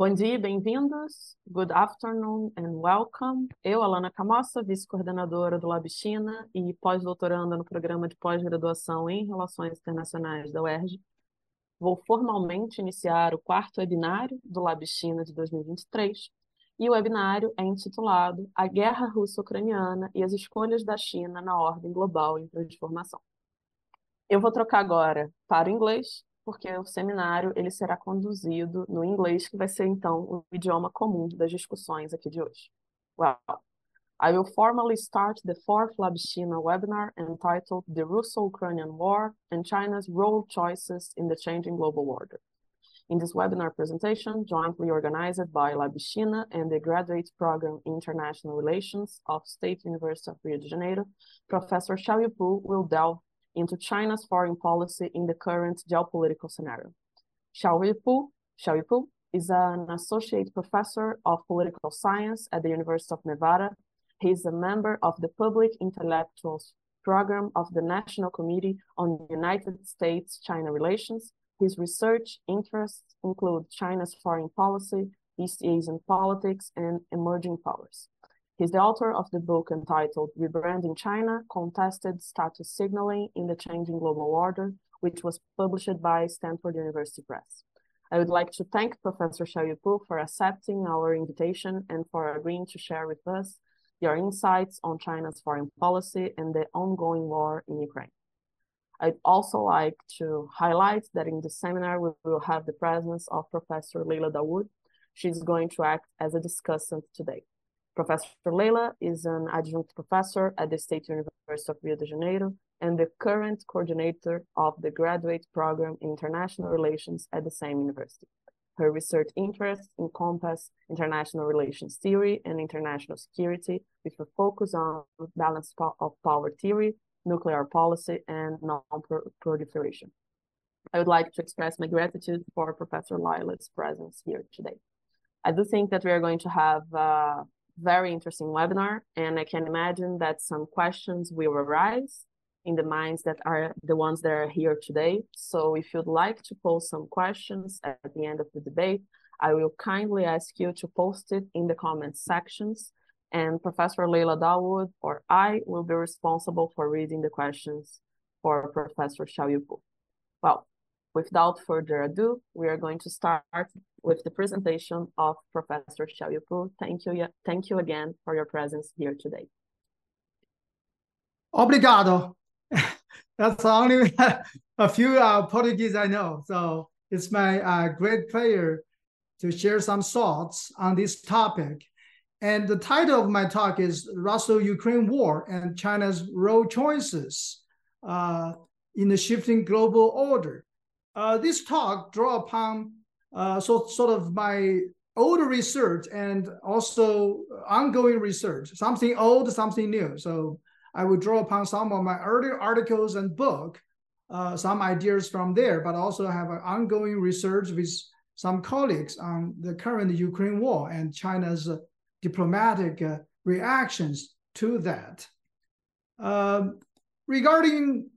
Bom dia, bem-vindos. Good afternoon and welcome. Eu, Alana Camossa, vice-coordenadora do Lab China e pós-doutoranda no programa de pós-graduação em Relações Internacionais da UERJ, vou formalmente iniciar o quarto webinário do Lab China de 2023. E o webinário é intitulado A Guerra Russo-Ucraniana e as Escolhas da China na Ordem Global em Transformação. Eu vou trocar agora para o inglês porque o seminário ele será conduzido no inglês, que vai ser então o idioma comum das discussões aqui de hoje. Well, I will formally start the fourth Labishina webinar entitled The Russo-Ukrainian War and China's Role Choices in the Changing Global Order. In this webinar presentation, jointly organized by Labishina and the Graduate Program in International Relations of State University of Rio de Janeiro, Professor Xiao Yipu will delve into China's foreign policy in the current geopolitical scenario. Xiaoyu Pu, Xiao is an associate professor of political science at the University of Nevada. He is a member of the Public Intellectuals Program of the National Committee on United States-China Relations. His research interests include China's foreign policy, East Asian politics, and emerging powers. He's the author of the book entitled Rebranding China, Contested Status Signaling in the Changing Global Order, which was published by Stanford University Press. I would like to thank Professor Xiaoyu for accepting our invitation and for agreeing to share with us your insights on China's foreign policy and the ongoing war in Ukraine. I'd also like to highlight that in the seminar, we will have the presence of Professor Layla Dawood. She's going to act as a discussant today. Professor Layla is an adjunct professor at the State University of Rio de Janeiro and the current coordinator of the graduate program in international relations at the same university. Her research interests encompass international relations theory and international security with a focus on balance of power theory, nuclear policy, and non-proliferation. I would like to express my gratitude for Professor Layla's presence here today. I do think that we are going to have uh, very interesting webinar, and I can imagine that some questions will arise in the minds that are the ones that are here today. So if you'd like to post some questions at the end of the debate, I will kindly ask you to post it in the comments sections, and Professor Layla Dawood or I will be responsible for reading the questions for Professor Xiaoyu Pu. Well, without further ado, we are going to start with the presentation of Professor Xiaoyu Thank you, thank you again for your presence here today. Obrigado. That's only a few uh, Portuguese I know. So it's my uh, great pleasure to share some thoughts on this topic. And the title of my talk is Russo-Ukraine War and China's Role Choices uh, in the Shifting Global Order. Uh, this talk draw upon uh, so sort of my old research and also ongoing research, something old, something new. So I will draw upon some of my earlier articles and book, uh, some ideas from there, but also have an ongoing research with some colleagues on the current Ukraine war and China's uh, diplomatic uh, reactions to that. Um, regarding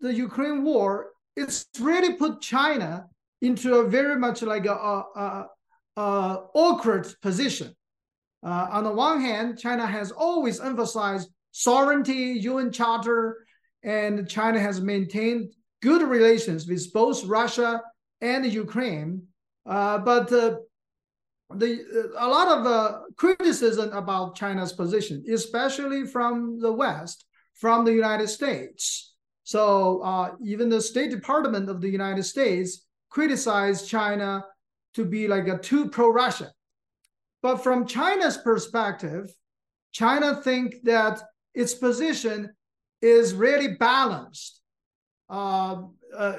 the Ukraine war, it's really put China into a very much like a, a, a, a awkward position. Uh, on the one hand, China has always emphasized sovereignty, UN Charter, and China has maintained good relations with both Russia and Ukraine. Uh, but uh, the a lot of uh, criticism about China's position, especially from the West, from the United States. So uh, even the State Department of the United States criticized China to be like a too pro-Russia. But from China's perspective, China think that its position is really balanced. Uh, uh,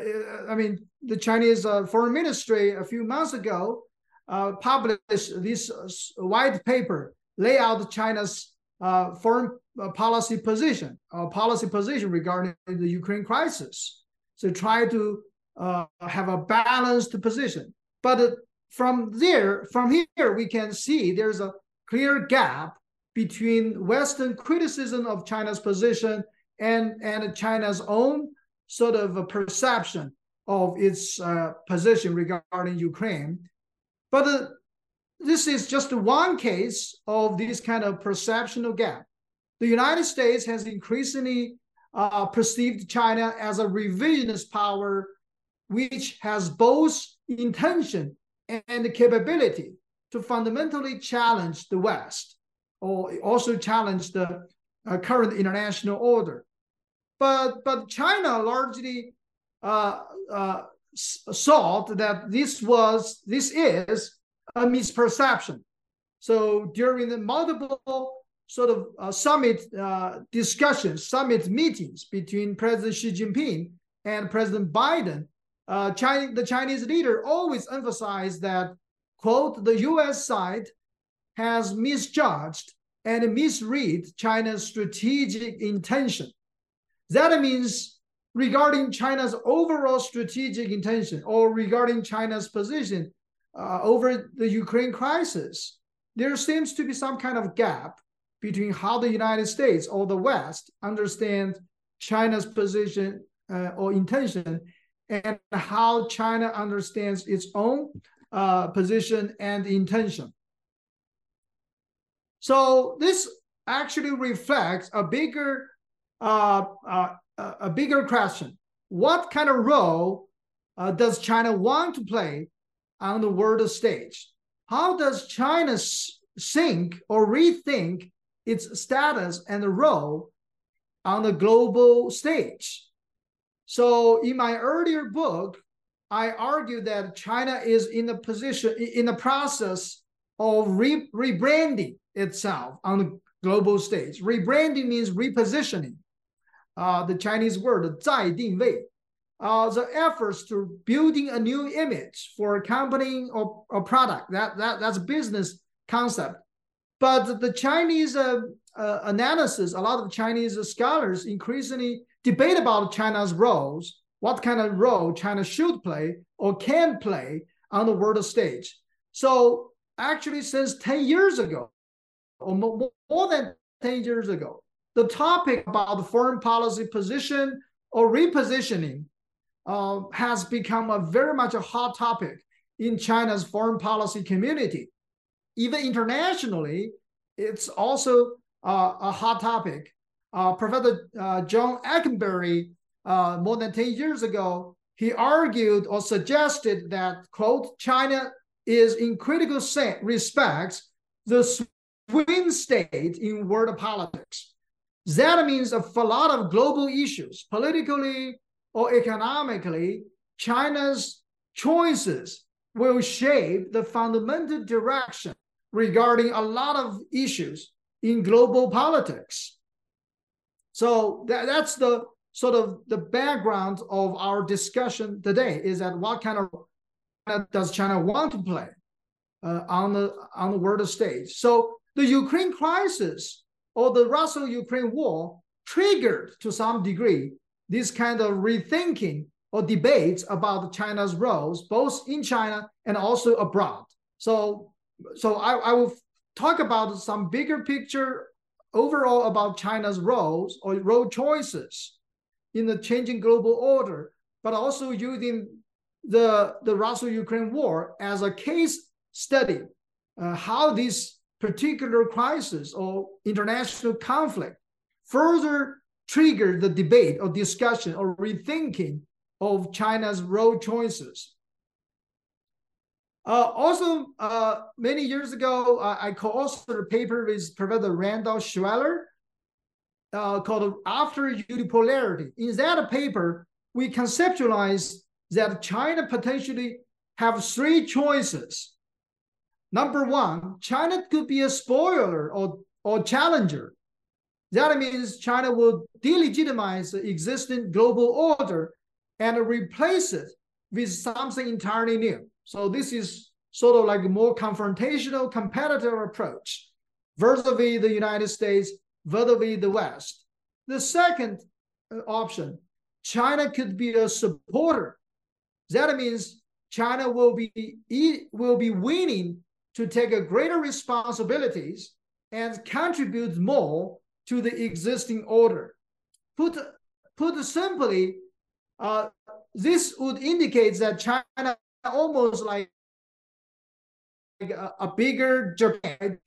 I mean, the Chinese uh, foreign ministry a few months ago uh, published this white paper, lay out China's uh, foreign uh, policy position, a policy position regarding the Ukraine crisis. So try to uh, have a balanced position. But from there, from here, we can see there's a clear gap between Western criticism of China's position and, and China's own sort of perception of its uh, position regarding Ukraine. But uh, this is just one case of this kind of perceptional gap. The United States has increasingly uh, perceived China as a revisionist power, which has both intention and capability to fundamentally challenge the West, or also challenge the uh, current international order. But but China largely uh, uh, thought that this was this is a misperception. So during the multiple sort of uh, summit uh, discussions, summit meetings between President Xi Jinping and President Biden, uh, China, the Chinese leader always emphasized that, quote, the US side has misjudged and misread China's strategic intention. That means regarding China's overall strategic intention or regarding China's position uh, over the Ukraine crisis, there seems to be some kind of gap between how the United States or the West understand China's position uh, or intention and how China understands its own uh, position and intention. So this actually reflects a bigger uh, uh, a bigger question. What kind of role uh, does China want to play on the world stage? How does China think or rethink its status and role on the global stage? So in my earlier book, I argued that China is in the position, in the process of re rebranding itself on the global stage. Rebranding means repositioning uh, the Chinese word 再定位, uh, the efforts to building a new image for a company or a product. That, that, that's a business concept. but the Chinese uh, uh, analysis, a lot of Chinese scholars increasingly debate about China's roles, what kind of role China should play or can play on the world stage. So actually since 10 years ago, or more than 10 years ago, the topic about the foreign policy position or repositioning uh, has become a very much a hot topic in China's foreign policy community. Even internationally, it's also uh, a hot topic. Uh, Professor uh, John Ikenberry, uh, more than 10 years ago, he argued or suggested that, quote, China is in critical respects the swing state in world politics. That means a lot of global issues, politically or economically, China's choices will shape the fundamental direction regarding a lot of issues in global politics. So that, that's the sort of the background of our discussion today is that what kind of does China want to play uh, on the on the world stage? So the Ukraine crisis or the Russo-Ukraine war triggered to some degree this kind of rethinking or debates about China's roles, both in China and also abroad. So, so I, I will talk about some bigger picture overall about China's roles or role choices in the changing global order, but also using the, the Russo-Ukraine war as a case study, uh, how this particular crisis or international conflict further triggered the debate or discussion or rethinking of China's role choices. Uh, also, uh, many years ago, uh, I co-authored a paper with Professor Randall Schweller uh, called After Unipolarity. In that paper, we conceptualized that China potentially have three choices Number one, China could be a spoiler or, or challenger. That means China will delegitimize the existing global order and replace it with something entirely new. So this is sort of like a more confrontational, competitive approach vis-a-vis the United States, vis-a-vis the West. The second uh, option, China could be a supporter. That means China will be will be winning to take a greater responsibilities and contribute more to the existing order. Put, put simply, uh, this would indicate that China almost like a, a bigger Japan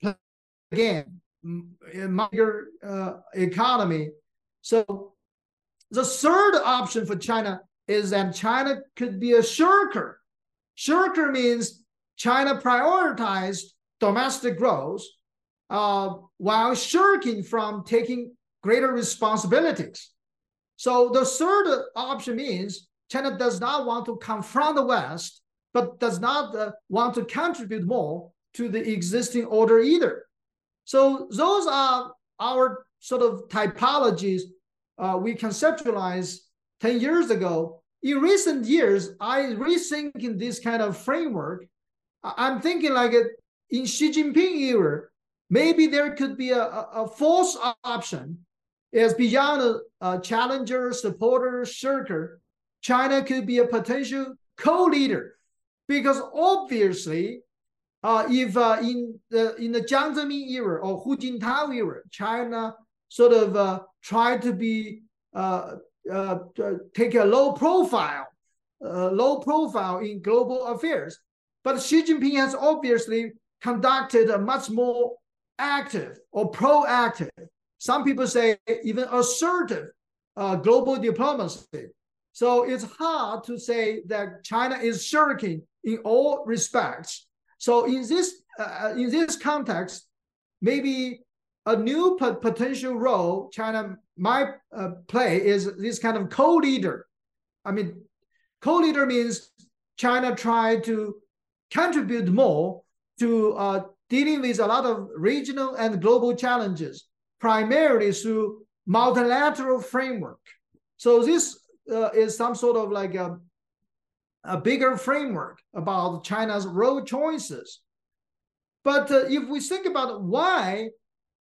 again, a bigger uh, economy. So the third option for China is that China could be a shirker. Shirker means China prioritized domestic growth uh, while shirking from taking greater responsibilities. So the third option means China does not want to confront the West, but does not uh, want to contribute more to the existing order either. So those are our sort of typologies uh, we conceptualized 10 years ago. In recent years, I rethink in this kind of framework. I'm thinking like in Xi Jinping era, maybe there could be a, a, a fourth option is beyond a, a challenger, supporter, shirker. China could be a potential co-leader because obviously uh, if uh, in the in the Jiang Zemin era or Hu Jintao era, China sort of uh, tried to be uh, uh, take a low profile, uh, low profile in global affairs. But Xi Jinping has obviously conducted a much more active or proactive, some people say even assertive global diplomacy. So it's hard to say that China is shirking in all respects. So in this uh, in this context, maybe a new potential role China might uh, play is this kind of co-leader. I mean, co-leader means China try to contribute more to uh, dealing with a lot of regional and global challenges, primarily through multilateral framework. So this uh, is some sort of like a, a bigger framework about China's role choices. But uh, if we think about why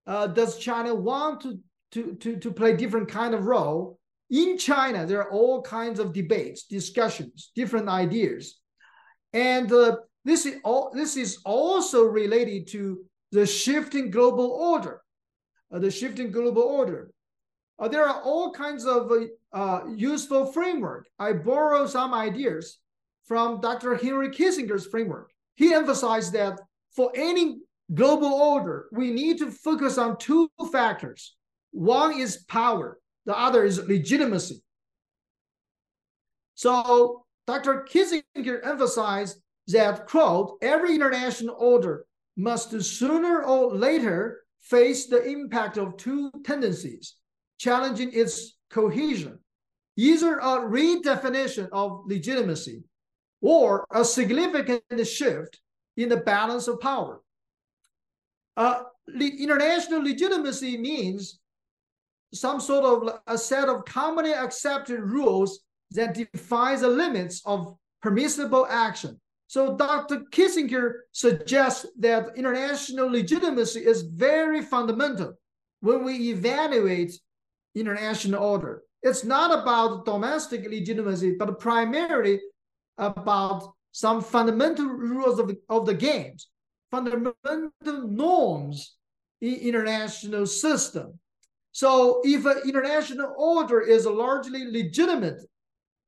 uh, does China want to, to, to, to play different kind of role, in China, there are all kinds of debates, discussions, different ideas. And uh, this, is all, this is also related to the shifting global order, uh, the shifting global order. Uh, there are all kinds of uh, uh, useful framework. I borrow some ideas from Dr. Henry Kissinger's framework. He emphasized that for any global order, we need to focus on two factors. One is power, the other is legitimacy. So Dr. Kissinger emphasized that, quote, every international order must sooner or later face the impact of two tendencies, challenging its cohesion, either a redefinition of legitimacy or a significant shift in the balance of power. Uh, international legitimacy means some sort of a set of commonly accepted rules that defines the limits of permissible action. So Dr. Kissinger suggests that international legitimacy is very fundamental when we evaluate international order. It's not about domestic legitimacy, but primarily about some fundamental rules of the, of the games fundamental norms in international system. So if an international order is a largely legitimate,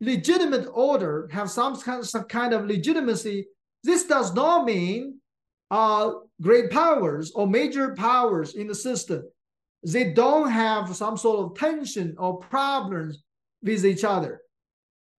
legitimate order have some kind of, some kind of legitimacy, this does not mean uh, great powers or major powers in the system. They don't have some sort of tension or problems with each other.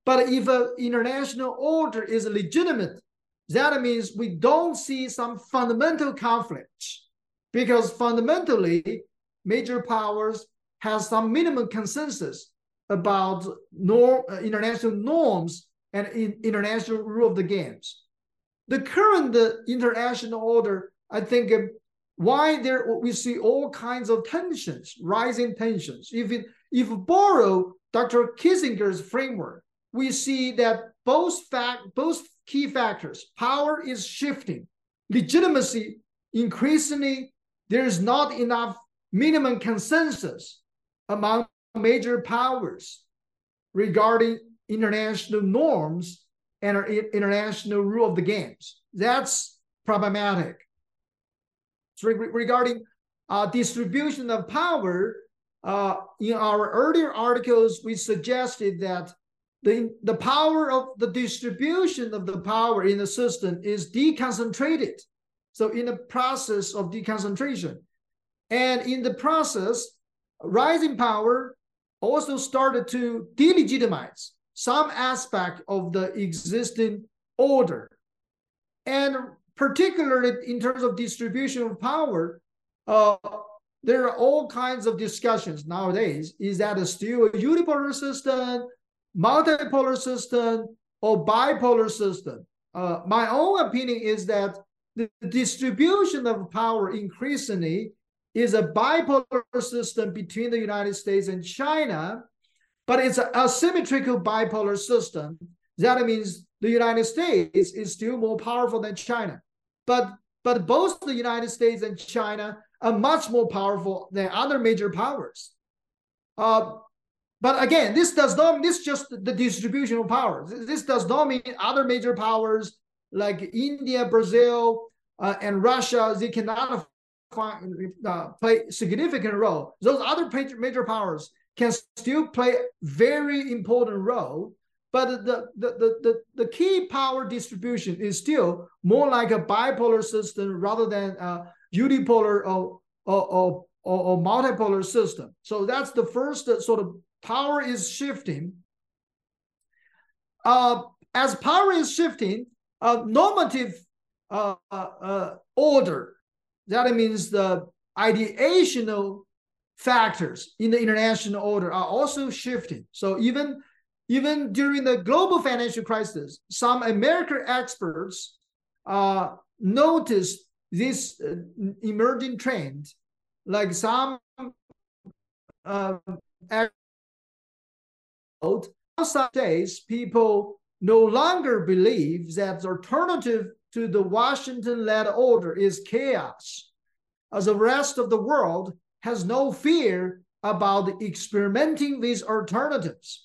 But if an international order is legitimate, that means we don't see some fundamental conflicts because fundamentally major powers have some minimum consensus about norm, uh, international norms and in, international rule of the games. The current uh, international order, I think, uh, why there we see all kinds of tensions, rising tensions. If it, if borrow Dr. Kissinger's framework, we see that both fact both key factors. Power is shifting. Legitimacy, increasingly, there is not enough minimum consensus among major powers regarding international norms and international rule of the games. That's problematic. Regarding uh, distribution of power, uh, in our earlier articles, we suggested that the, the power of the distribution of the power in the system is deconcentrated. So in the process of deconcentration. And in the process, rising power also started to delegitimize some aspect of the existing order. And particularly in terms of distribution of power, uh, there are all kinds of discussions nowadays. Is that a still a unipolar system, multipolar system, or bipolar system? Uh, my own opinion is that the distribution of power increasingly is a bipolar system between the United States and China, but it's a asymmetrical bipolar system. That means the United States is still more powerful than China. But but both the United States and China are much more powerful than other major powers. Uh, but again, this does not this just the distribution of power. This does not mean other major powers like India, Brazil, uh, and Russia they cannot uh, play significant role. Those other major powers can still play very important role but the, the, the, the, the key power distribution is still more like a bipolar system rather than a unipolar or, or, or, or, multipolar system. So that's the first sort of power is shifting. Uh, as power is shifting, uh, normative uh, uh, order, that means the ideational factors in the international order are also shifting. So even even during the global financial crisis, some American experts uh, noticed this uh, emerging trend, like some uh, some days people no longer believe that the alternative to the Washington-led order is chaos, as the rest of the world has no fear about experimenting with alternatives.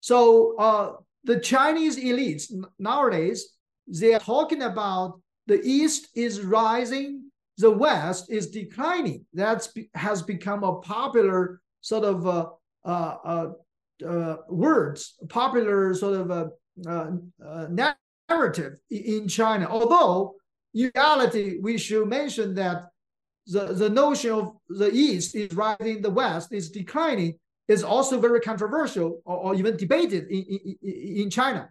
So uh, the Chinese elites nowadays, they are talking about the East is rising, the West is declining. That has become a popular sort of uh, uh, uh, uh words, popular sort of a uh, narrative in China. Although in reality, we should mention that the, the notion of the East is rising, the West is declining is also very controversial or, or even debated in, in, in, China.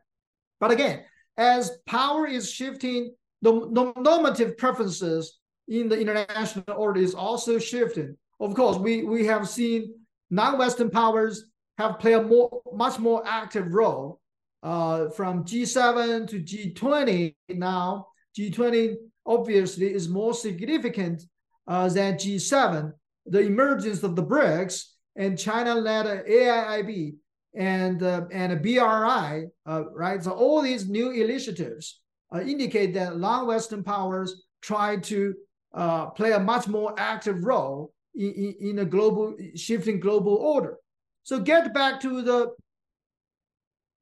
But again, as power is shifting, the normative preferences in the international order is also shifting. Of course, we, we have seen non-Western powers have played a more, much more active role uh, from G7 to G20 now. G20 obviously is more significant uh, than G7. The emergence of the BRICS and China led AIIB and uh, and a BRI, uh, right? So all these new initiatives uh, indicate that non-Western powers try to uh, play a much more active role in, in, in a global shifting global order. So get back to the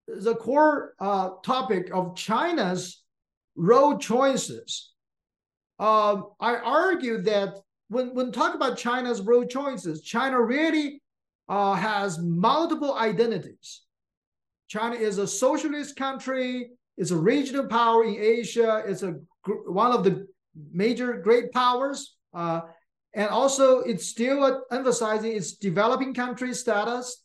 the core uh, topic of China's road choices. Um, I argue that when when talk about China's road choices, China really uh, has multiple identities. China is a socialist country. It's a regional power in Asia. It's a one of the major great powers, uh, and also it's still emphasizing its developing country status.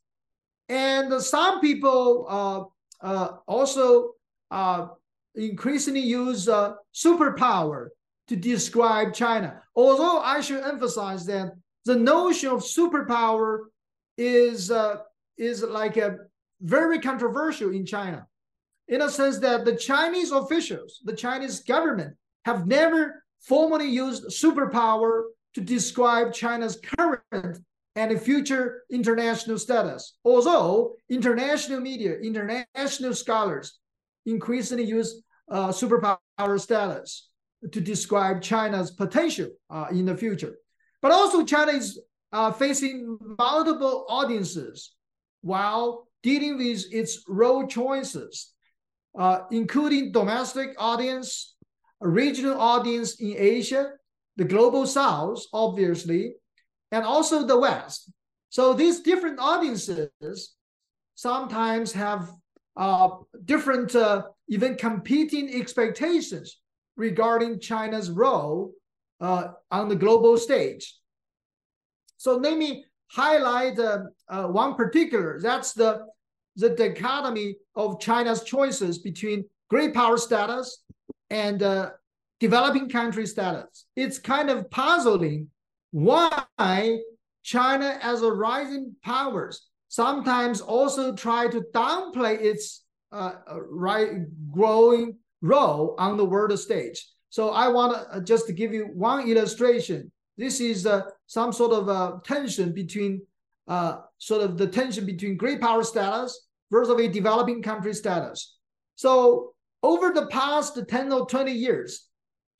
And some people uh, uh also uh, increasingly use uh, superpower to describe China. Although I should emphasize that the notion of superpower is uh, is like a very controversial in China, in a sense that the Chinese officials, the Chinese government, have never formally used superpower to describe China's current and future international status. Although international media, international scholars increasingly use uh, superpower status to describe China's potential uh, in the future. But also China is uh, facing multiple audiences while dealing with its role choices, uh, including domestic audience, regional audience in Asia, the global south, obviously, and also the West. So these different audiences sometimes have uh, different, uh, even competing expectations regarding China's role uh, on the global stage. So let me highlight uh, uh, one particular. That's the the dichotomy of China's choices between great power status and uh, developing country status. It's kind of puzzling why China, as a rising powers, sometimes also try to downplay its uh, uh right growing role on the world stage. So I want to uh, just give you one illustration. This is uh, some sort of uh, tension between uh, sort of the tension between great power status versus a developing country status. So over the past 10 or 20 years,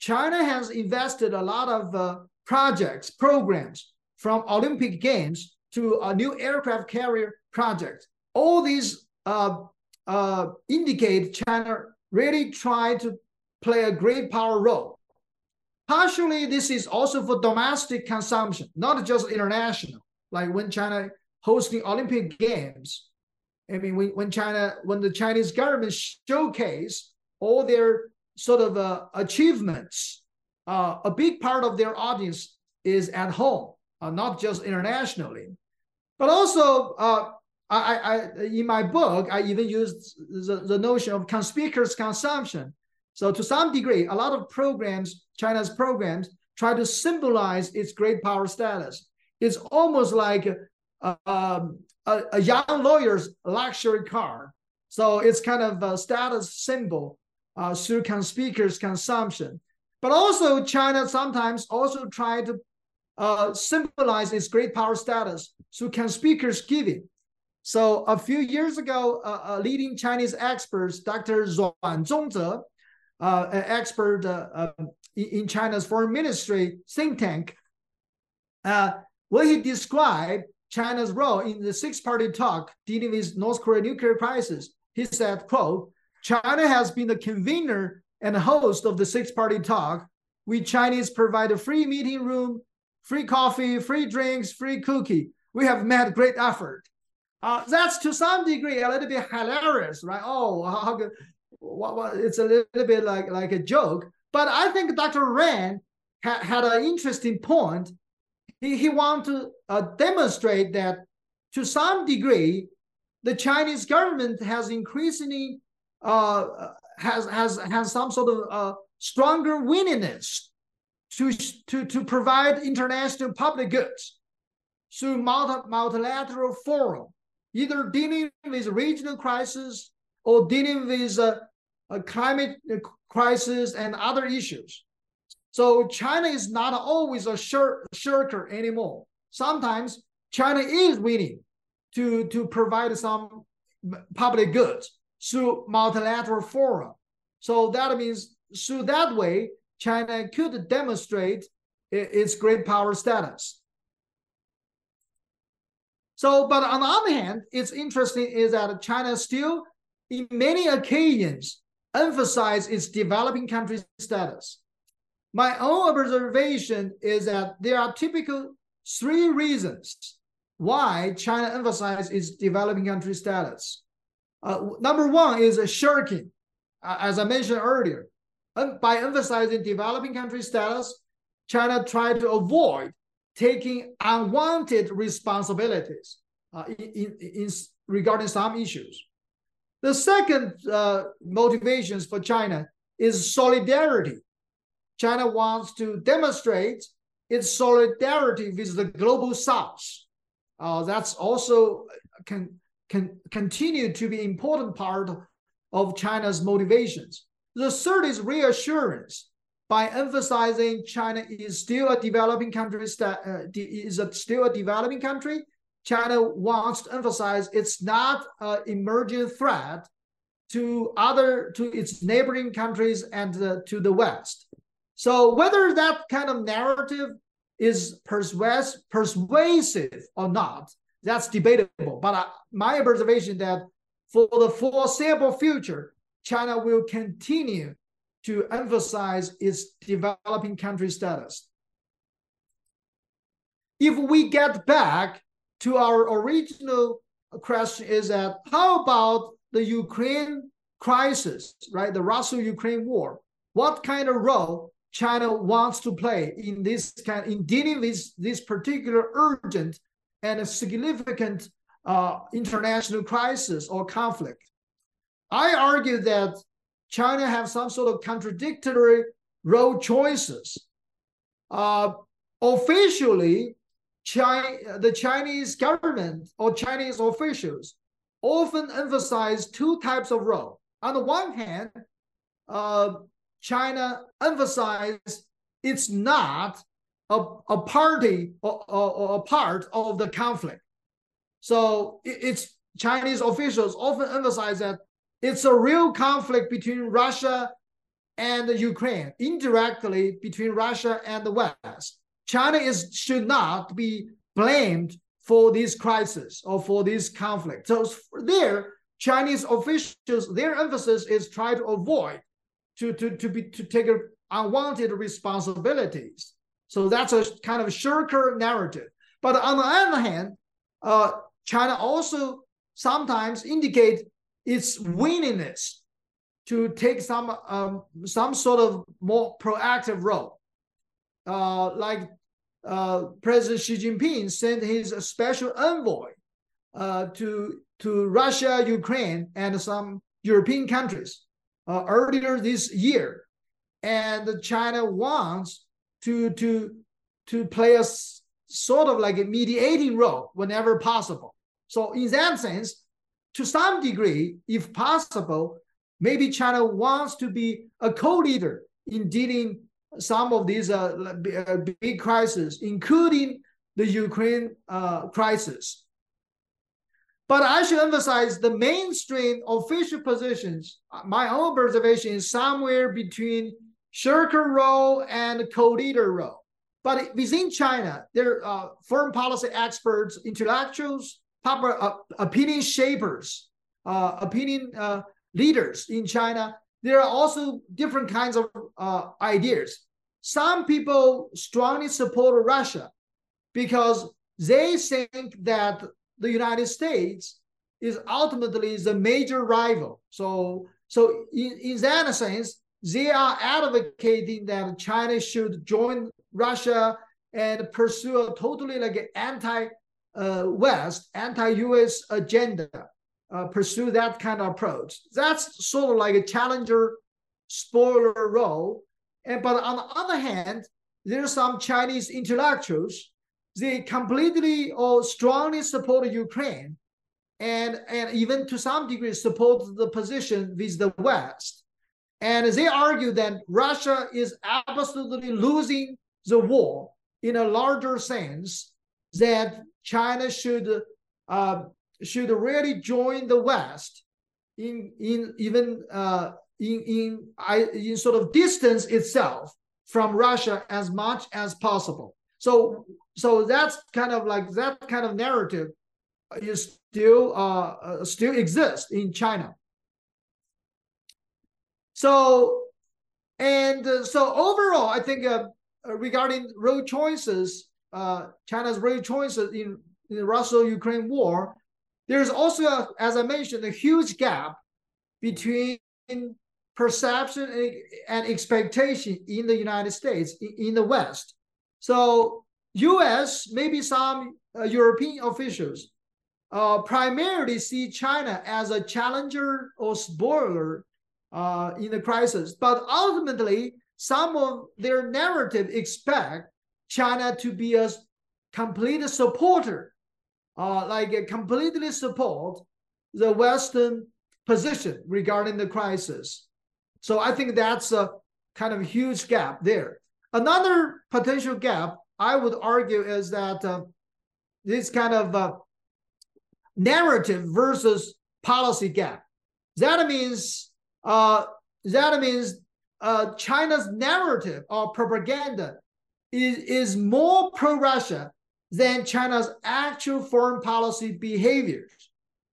China has invested a lot of uh, projects, programs from Olympic Games to a new aircraft carrier project. All these uh, uh, indicate China really try to play a great power role. Partially, this is also for domestic consumption, not just international. Like when China hosting Olympic Games, I mean, when, when China, when the Chinese government showcase all their sort of uh, achievements, uh, a big part of their audience is at home, uh, not just internationally. But also, uh, I, I, in my book, I even used the, the notion of conspicuous consumption. So to some degree, a lot of programs, China's programs, try to symbolize its great power status. It's almost like a, um, a, a young lawyer's luxury car. So it's kind of a status symbol uh, through conspicuous consumption. But also China sometimes also try to uh, symbolize its great power status through conspicuous giving. So a few years ago, a leading Chinese experts, Dr. Ruan Zongze, uh, an expert uh, uh, in China's foreign ministry think tank, uh, when he described China's role in the six-party talk dealing with North Korea nuclear crisis, he said, quote, China has been the convener and host of the six-party talk. We Chinese provide a free meeting room, free coffee, free drinks, free cookie. We have made great effort. Uh, that's to some degree a little bit hilarious, right? Oh, how good. What, what, it's a little bit like, like a joke. But I think Dr. Ren ha- had an interesting point. He, he wanted to uh, demonstrate that to some degree, the Chinese government has increasingly uh, has has has some sort of uh, stronger willingness to to to provide international public goods through multi, multilateral forum either dealing with regional crisis or dealing with uh, a climate uh, crisis and other issues. So China is not always a shir shirker anymore. Sometimes China is willing to, to provide some public goods through multilateral forum. So that means through that way, China could demonstrate its great power status. So, but on the other hand, it's interesting is that China still, in many occasions, emphasize its developing country status. My own observation is that there are typical three reasons why China emphasizes its developing country status. Uh, number one is a shirking, uh, as I mentioned earlier. by emphasizing developing country status, China tried to avoid taking unwanted responsibilities uh, in, in, regarding some issues. The second uh, motivations for China is solidarity. China wants to demonstrate its solidarity with the global south. Uh, that's also can can continue to be important part of China's motivations. The third is reassurance by emphasizing China is still a developing country, uh, is a, still a developing country, China wants to emphasize it's not an emerging threat to other to its neighboring countries and uh, to the West. So whether that kind of narrative is persuas- persuasive or not, that's debatable. But uh, my observation that for the foreseeable future, China will continue to emphasize its developing country status. If we get back to our original question is that how about the Ukraine crisis, right? The Russia-Ukraine war. what kind of role China wants to play in this kind in dealing with this particular urgent and significant uh, international crisis or conflict. I argue that China have some sort of contradictory role choices. Uh, officially, China, the Chinese government or Chinese officials often emphasize two types of role. On the one hand, uh, China emphasizes it's not a, a party or, or, or, a part of the conflict. So it, it's Chinese officials often emphasize that it's a real conflict between Russia and Ukraine, indirectly between Russia and the West. China is should not be blamed for this crisis or for this conflict. So there, Chinese officials, their emphasis is try to avoid to, to, to be to take unwanted responsibilities. So that's a kind of shirker narrative. But on the other hand, uh, China also sometimes indicate its willingness to take some um, some sort of more proactive role. Uh, like uh, President Xi Jinping sent his special envoy uh, to to Russia, Ukraine, and some European countries uh, earlier this year, and China wants to to to play a sort of like a mediating role whenever possible. So in that sense, to some degree, if possible, maybe China wants to be a co-leader in dealing some of these uh, uh big crises, including the Ukraine uh, crisis. But I should emphasize the mainstream official positions. My own observation is somewhere between shirker role and co-leader role. But within China, there are uh, foreign policy experts, intellectuals, popular uh, opinion shapers, uh, opinion uh, leaders in China. There are also different kinds of uh, ideas. Some people strongly support Russia because they think that the United States is ultimately the major rival. So, so in, in that sense, they are advocating that China should join Russia and pursue a totally like anti-West, uh, anti-US agenda, uh, pursue that kind of approach. That's sort of like a challenger spoiler role. And but on the other hand, there are some Chinese intellectuals they completely or strongly support Ukraine and, and even to some degree support the position with the West. And they argue that Russia is absolutely losing the war in a larger sense, that China should uh, should really join the West in in even uh, in in in sort of distance itself from Russia as much as possible. So so that's kind of like that kind of narrative is still uh, uh, still exists in China. So and uh, so overall, I think uh, uh regarding road choices, uh, China's road choices in, in the Russo-Ukraine war, there's also, as I mentioned, a huge gap between perception and, expectation in the United States, in, in the West. So U.S., maybe some uh, European officials, uh, primarily see China as a challenger or spoiler uh, in the crisis, but ultimately, some of their narrative expect China to be a complete supporter, uh, like a completely support the Western position regarding the crisis. So I think that's a kind of huge gap there. Another potential gap I would argue is that uh, this kind of uh, narrative versus policy gap. That means uh, that means uh, China's narrative or propaganda is, is more pro-Russia than China's actual foreign policy behaviors.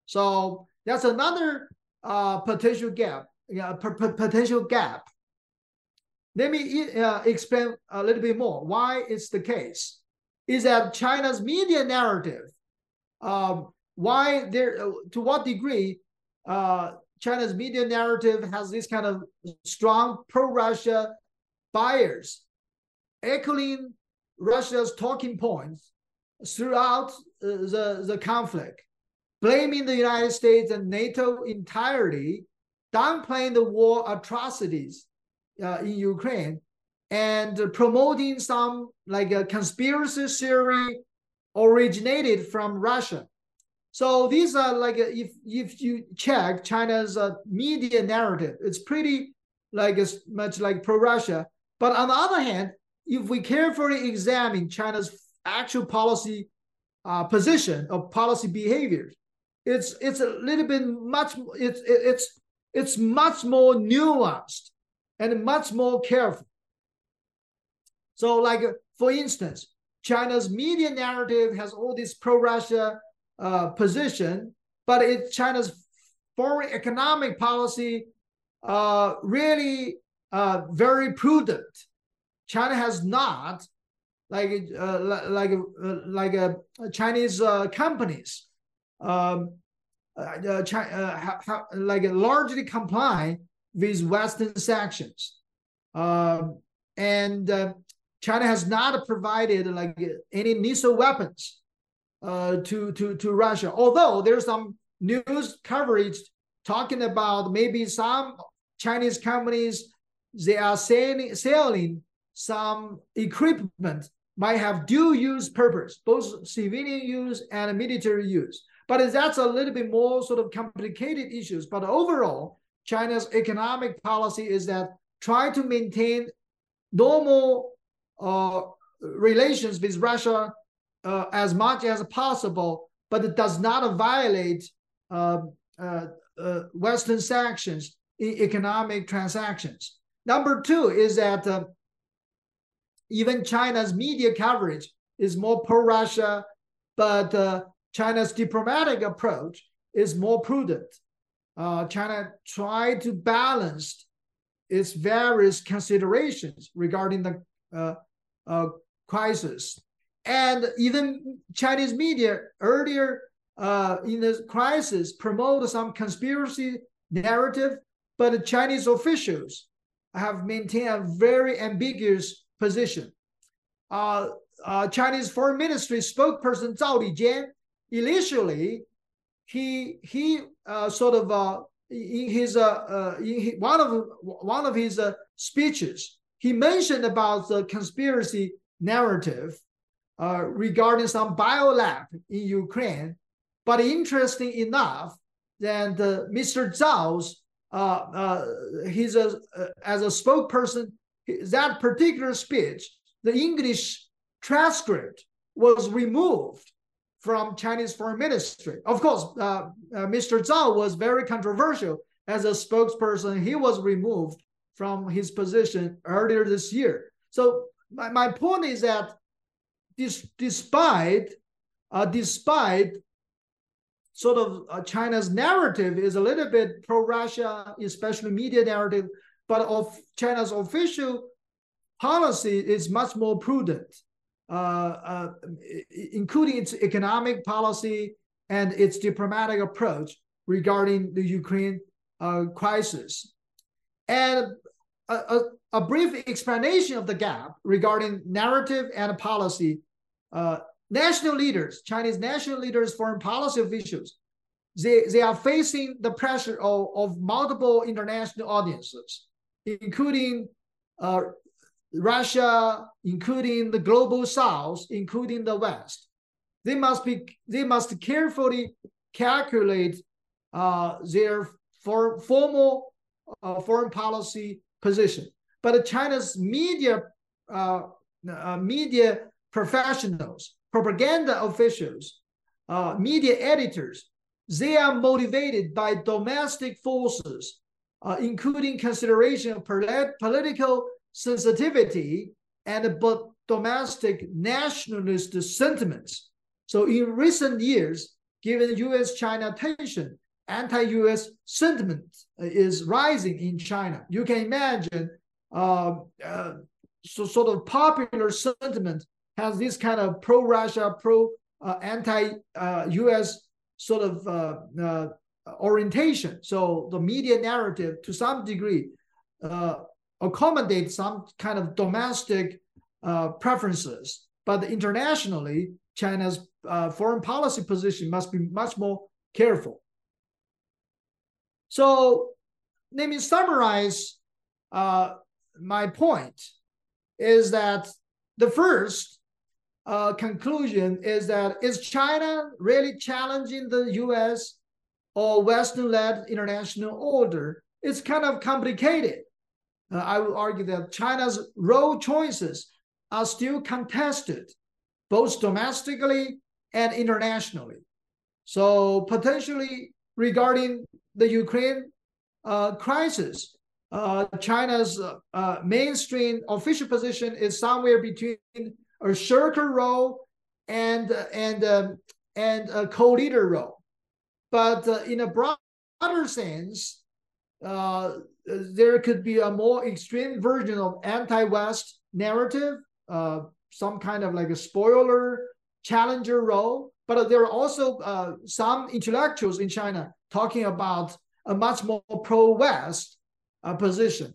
So that's another uh, potential gap, yeah, potential gap let me uh, explain a little bit more why it's the case. Is that China's media narrative, um, why there, uh, to what degree uh, China's media narrative has this kind of strong pro-Russia bias, echoing Russia's talking points throughout uh, the, the conflict, blaming the United States and NATO entirely, downplaying the war atrocities uh, in Ukraine, and promoting some like a conspiracy theory originated from Russia. So these are like if if you check China's uh, media narrative, it's pretty like as much like pro-Russia. But on the other hand, if we carefully examine China's actual policy uh, position of policy behaviors, it's it's a little bit much it's it's it's much more nuanced and much more careful. So, like for instance, China's media narrative has all this pro-Russia uh, position, but it China's foreign economic policy uh, really uh, very prudent. China has not like uh, like uh, like uh, Chinese uh, companies um, uh, uh, ha, ha, like largely comply with Western sanctions, um, and China has not provided like any missile weapons to to to Russia. Although there's some news coverage talking about maybe some Chinese companies they are selling selling some equipment might have dual use purpose, both civilian use and military use. But that's a little bit more sort of complicated issues. But overall, China's economic policy is that try to maintain normal uh, relations with Russia uh, as much as possible, but it does not violate uh, uh, uh Western sanctions in economic transactions. Number two is that uh, even China's media coverage is more pro-Russia, but China's diplomatic approach is more prudent. China tried to balance its various considerations regarding the uh, uh, crisis. And even Chinese media earlier uh, in the crisis promote some conspiracy narrative, but the Chinese officials have maintained a very ambiguous position. Uh, uh, Chinese Foreign Ministry spokesperson Zhao Lijian initially he he uh, sort of uh, in his uh, uh, in his, one of one of his uh, speeches he mentioned about the conspiracy narrative uh, regarding some biolab in Ukraine. But interesting enough, that uh, Mr. Zhao's uh, he's a, as a spokesperson, that particular speech, the English transcript was removed from Chinese Foreign Ministry. Of course, uh, uh, Mr. Zhao was very controversial as a spokesperson. He was removed from his position earlier this year. So my, my point is that this, despite uh, despite sort of uh, China's narrative is a little bit pro-Russia, especially media narrative, but of China's official policy is much more prudent, uh, uh, including its economic policy and its diplomatic approach regarding the Ukraine uh, crisis. And a, a, a, brief explanation of the gap regarding narrative and policy. Uh, national leaders, Chinese national leaders, foreign policy officials, they, they are facing the pressure of, of multiple international audiences, including uh, Russia, including the global south, including the West. They must be they must carefully calculate uh, their for, formal uh, foreign policy position. But China's media uh, uh, media professionals, propaganda officials, uh, media editors, they are motivated by domestic forces, uh, including consideration of political sensitivity and domestic nationalist sentiments. So in recent years, given U.S.-China tension, anti-US sentiment is rising in China. You can imagine uh, uh, so sort of popular sentiment has this kind of pro-Russia, pro-anti-US uh, sort of uh, uh, orientation. So the media narrative, to some degree, uh, accommodate some kind of domestic uh, preferences, but internationally, China's uh, foreign policy position must be much more careful. So let me summarize uh, my point is that the first uh, conclusion is that is China really challenging the US or Western led international order? It's kind of complicated. Uh, I would argue that China's role choices are still contested, both domestically and internationally. So, potentially regarding the Ukraine uh, crisis, uh, China's uh, mainstream official position is somewhere between a shirker role and and um, and a co-leader role. But uh, in a broader sense, uh, there could be a more extreme version of anti-West narrative, uh, some kind of like a spoiler challenger role. But there are also uh, some intellectuals in China talking about a much more pro-West uh, position,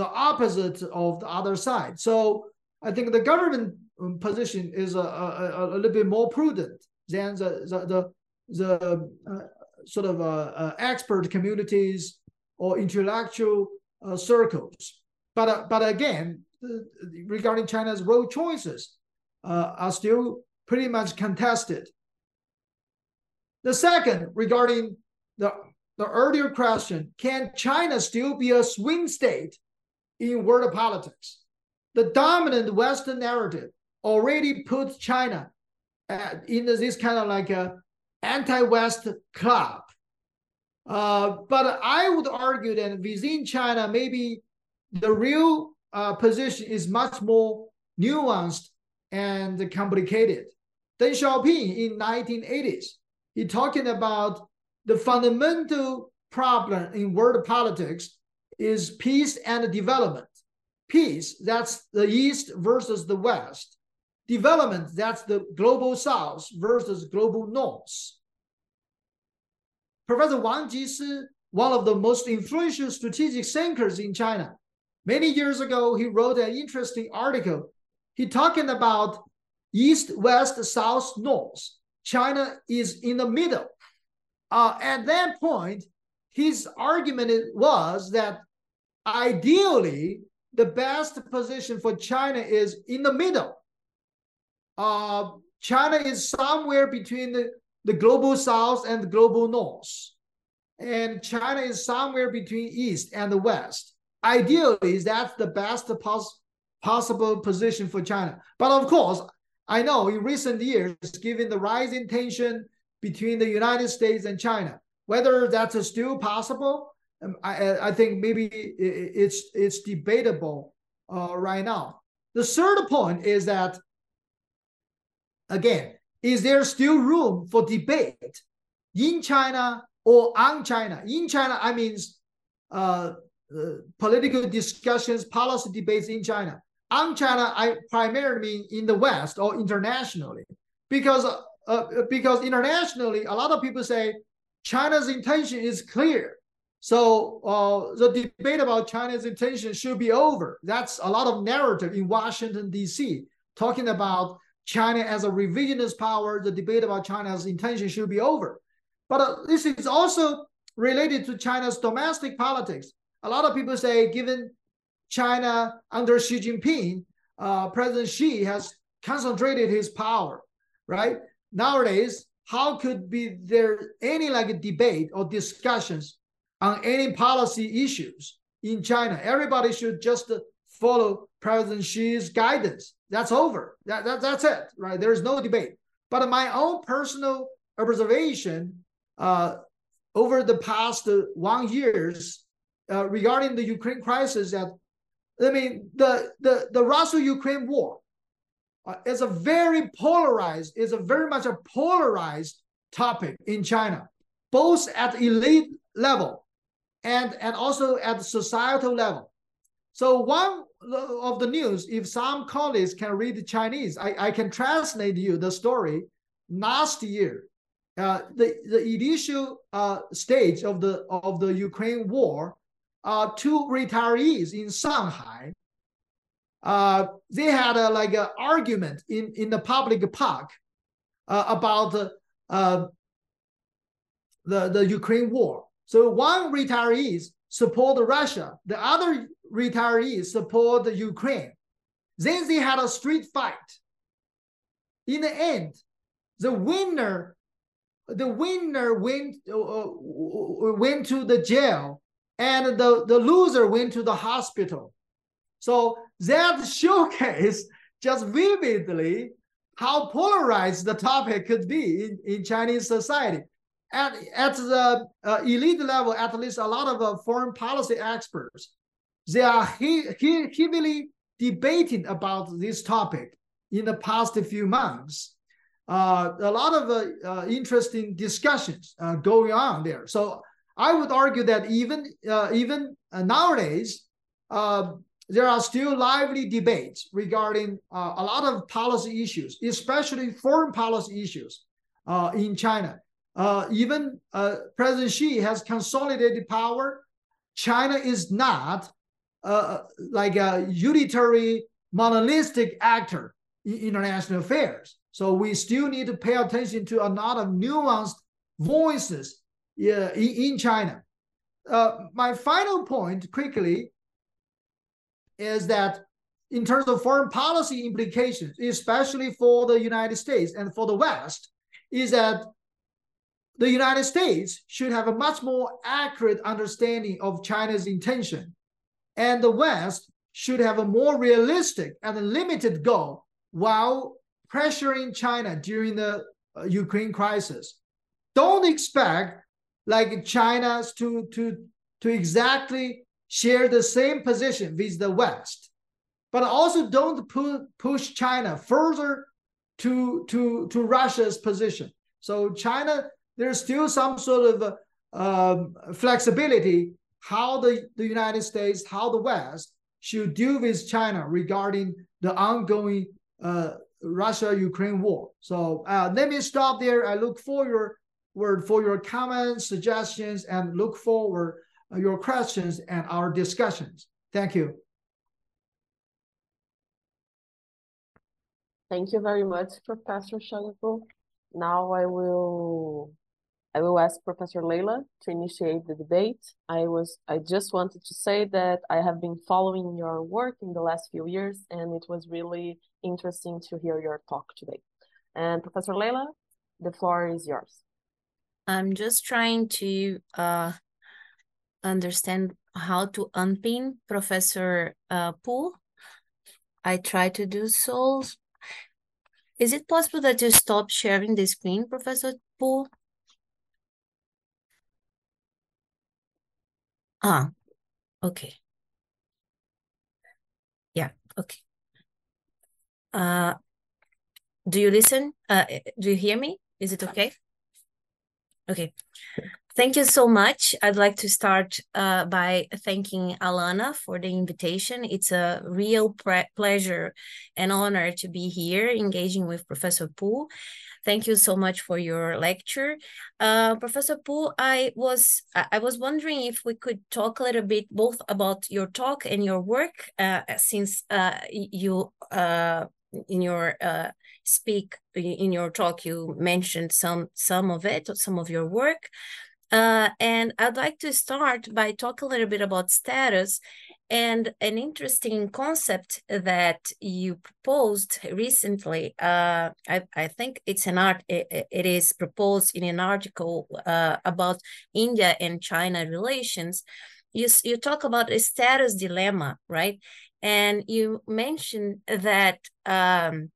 the opposite of the other side. So I think the government um, position is a, a, a little bit more prudent than the the the, the uh, sort of uh, uh, expert communities or intellectual uh, circles. But but again, regarding China's role choices, are still pretty much contested. The second, regarding the the earlier question, can China still be a swing state in world politics? The dominant Western narrative already put China in this kind of like a anti-West club. Uh, but I would argue that within China, maybe the real uh, position is much more nuanced and complicated. Deng Xiaoping in 1980s, he talking about the fundamental problem in world politics is peace and development. Peace, that's the East versus the West. Development, that's the global South versus global North. Professor Wang Ji Jisi, one of the most influential strategic thinkers in China, many years ago, he wrote an interesting article. He talking about East, West, South, North. China is in the middle. Uh, at that point, his argument was that ideally, the best position for China is in the middle. Uh, China is somewhere between the, the global south and the global north. And China is somewhere between east and the west. Ideally, that's the best pos- possible position for China. But of course, I know in recent years, given the rising tension between the United States and China. Whether that's still possible, um, I, I think maybe it's it's debatable uh, right now. The third point is that again, is there still room for debate in China or on China? In China, I mean uh, uh, political discussions, policy debates in China. On China, I primarily mean in the West or internationally, because uh, because internationally, a lot of people say China's intention is clear. So uh, the debate about China's intention should be over. That's a lot of narrative in Washington, D.C., talking about China as a revisionist power. The debate about China's intention should be over. But uh, this is also related to China's domestic politics. A lot of people say, given China under Xi Jinping, uh, President Xi has concentrated his power, right? nowadays, how could be there any like a debate or discussions on any policy issues in China? Everybody should just follow President Xi's guidance. That's over. That, that that's it, right? There is no debate. But my own personal observation uh, over the past one years uh, regarding the Ukraine crisis that I mean the the the Russia-Ukraine war uh, is a very polarized, is a very much a polarized topic in China, both at elite level and, and also at societal level. So one of the news, if some colleagues can read the Chinese, I, I can translate you the story. Last year, uh, the, the initial uh, stage of the of the Ukraine war, uh, two retirees in Shanghai, uh, they had a, like an argument in, in the public park uh, about uh, the the Ukraine war. So one retirees support Russia, the other retirees support Ukraine. Then they had a street fight. In the end, the winner the winner went uh, uh, went to the jail and the, the loser went to the hospital so that showcase just vividly how polarized the topic could be in, in chinese society at, at the uh, elite level at least a lot of uh, foreign policy experts they are he, he, heavily debating about this topic in the past few months uh, a lot of uh, uh, interesting discussions uh, going on there. So I would argue that even uh, even uh, nowadays, there are still lively debates regarding a lot of policy issues, especially foreign policy issues in China. even President Xi has consolidated power. China is not like a unitary monolithic actor in international affairs. So we still need to pay attention to a lot of nuanced voices in, in China. Uh, my final point quickly is that in terms of foreign policy implications, especially for the United States and for the West, is that the United States should have a much more accurate understanding of China's intention, and the West should have a more realistic and limited goal while pressuring China during the uh, Ukraine crisis. Don't expect like China to, to, to exactly share the same position with the West, but also don't pu- push China further to, to, to Russia's position. So China, there's still some sort of uh, flexibility how the, the United States, how the West should deal with China regarding the ongoing uh, Russia-Ukraine war. So uh, let me stop there. I look forward for your comments, suggestions, and look forward uh, your questions and our discussions. Thank you. Thank you very much, Professor Xiaoyu Pu. Now I will I will ask Professor Layla to initiate the debate. I was I just wanted to say that I have been following your work in the last few years, and it was really interesting to hear your talk today. And Professor Layla, the floor is yours. I'm just trying to uh, understand how to unpin Professor uh, Pu. I try to do so. Is it possible that you stop sharing the screen, Professor Pu? Ah, okay. Yeah, okay. Uh, do you listen? Uh, do you hear me? Is it okay? Okay. Thank you so much. I'd like to start uh, by thanking Alana for the invitation. It's a real pleasure and honor to be here engaging with Professor Pu. Thank you so much for your lecture. Uh, Professor Pu, I was I was wondering if we could talk a little bit both about your talk and your work, uh, since uh, you uh, in your uh, speak in your talk you mentioned some some of it some of your work uh, and i'd like to start by talk a little bit about status and an interesting concept that you proposed recently. Uh, I, I think it's an art it, it is proposed in an article uh, about india and china relations. You, you talk about a status dilemma right? And you mentioned that um,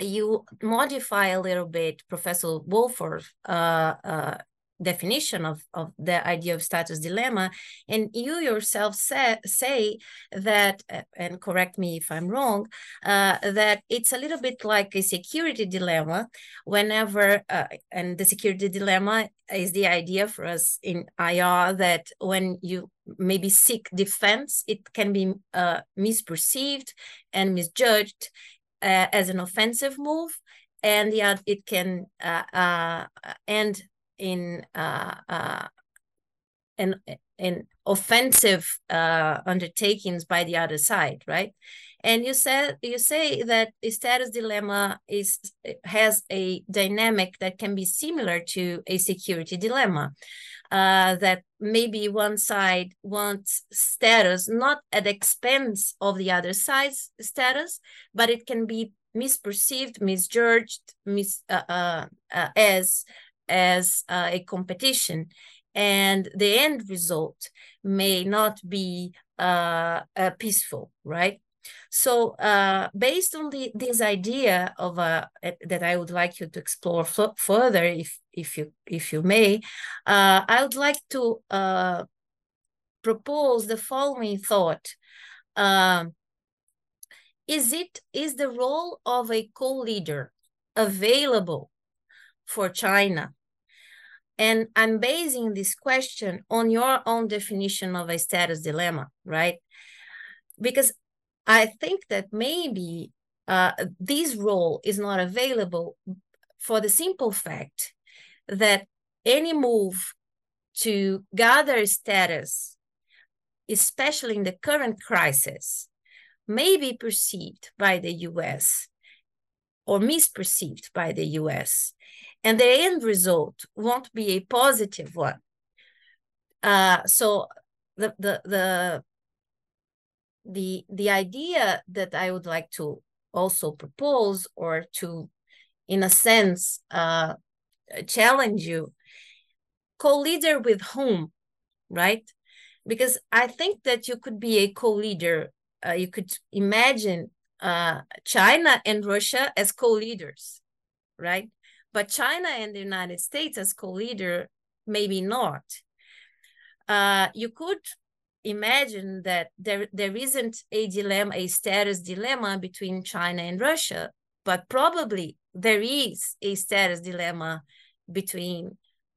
you modify a little bit Professor Wohlforth's uh, uh, definition of, of the idea of status dilemma. And you yourself say, say that, and correct me if I'm wrong, uh, that it's a little bit like a security dilemma whenever, uh, and the security dilemma is the idea for us in IR that when you maybe seek defense, it can be uh, misperceived and misjudged uh, as an offensive move and yeah, it can uh, uh, end in uh, uh, in, in offensive uh, undertakings by the other side, right? And you said you say that the status dilemma is has a dynamic that can be similar to a security dilemma. Uh, that maybe one side wants status not at expense of the other side's status, but it can be misperceived, misjudged, mis uh, uh, uh as as uh, a competition, and the end result may not be uh, peaceful, right? So, uh, based on the this idea of uh, that I would like you to explore further, if if you if you may, uh, I would like to uh, propose the following thought. Um, is it is the role of a co-leader available for China? And I'm basing this question on your own definition of a status dilemma, right? Because I think that maybe uh, this role is not available for the simple fact that any move to gather status, especially in the current crisis, may be perceived by the US or misperceived by the US, and the end result won't be a positive one. Uh, so the, the, the the the idea that I would like to also propose or to, in a sense, uh, challenge you, co-leader with whom, right? Because I think that you could be a co-leader. Uh, you could imagine uh, China and Russia as co-leaders, right? But China and the United States as co-leader, maybe not. Uh, you could imagine that there, there isn't a dilemma, a status dilemma between China and Russia, but probably there is a status dilemma between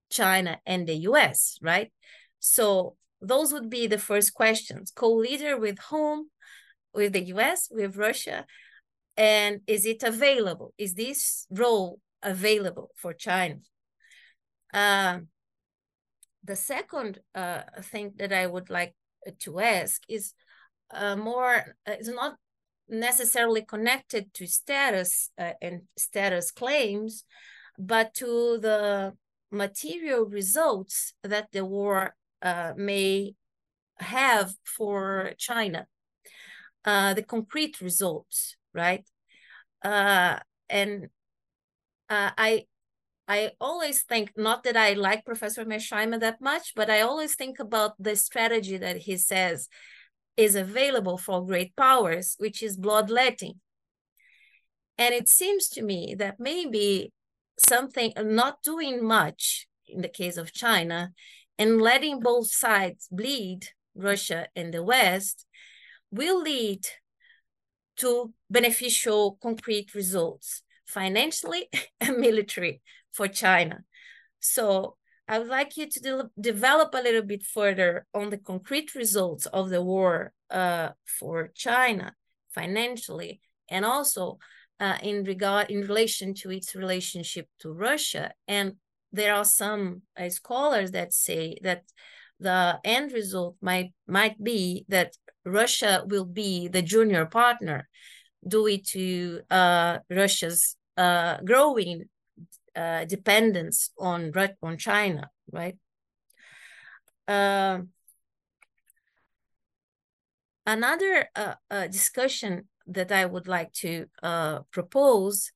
China and the US, right? So those would be the first questions. Co-leader with whom? With the US, with Russia? And is it available? Is this role available for China? Uh, the second uh, thing that I would like to ask is uh, more uh, is not necessarily connected to status uh, and status claims, but to the material results that the war uh, may have for China, the concrete results, right? Uh, I I always think, not that I like Professor Mearsheimer that much, but I always think about the strategy that he says is available for great powers, which is bloodletting. And it seems to me that maybe something, not doing much in the case of China, and letting both sides bleed, Russia and the West, will lead to beneficial concrete results financially and military for China. So I would like you to de develop a little bit further on the concrete results of the war uh, for China financially, and also uh, in regard in relation to its relationship to Russia. And there are some uh, scholars that say that the end result might might be that Russia will be the junior partner due to uh, Russia's uh, growing uh, dependence on on China, right? Uh, another uh, uh, discussion that I would like to uh, propose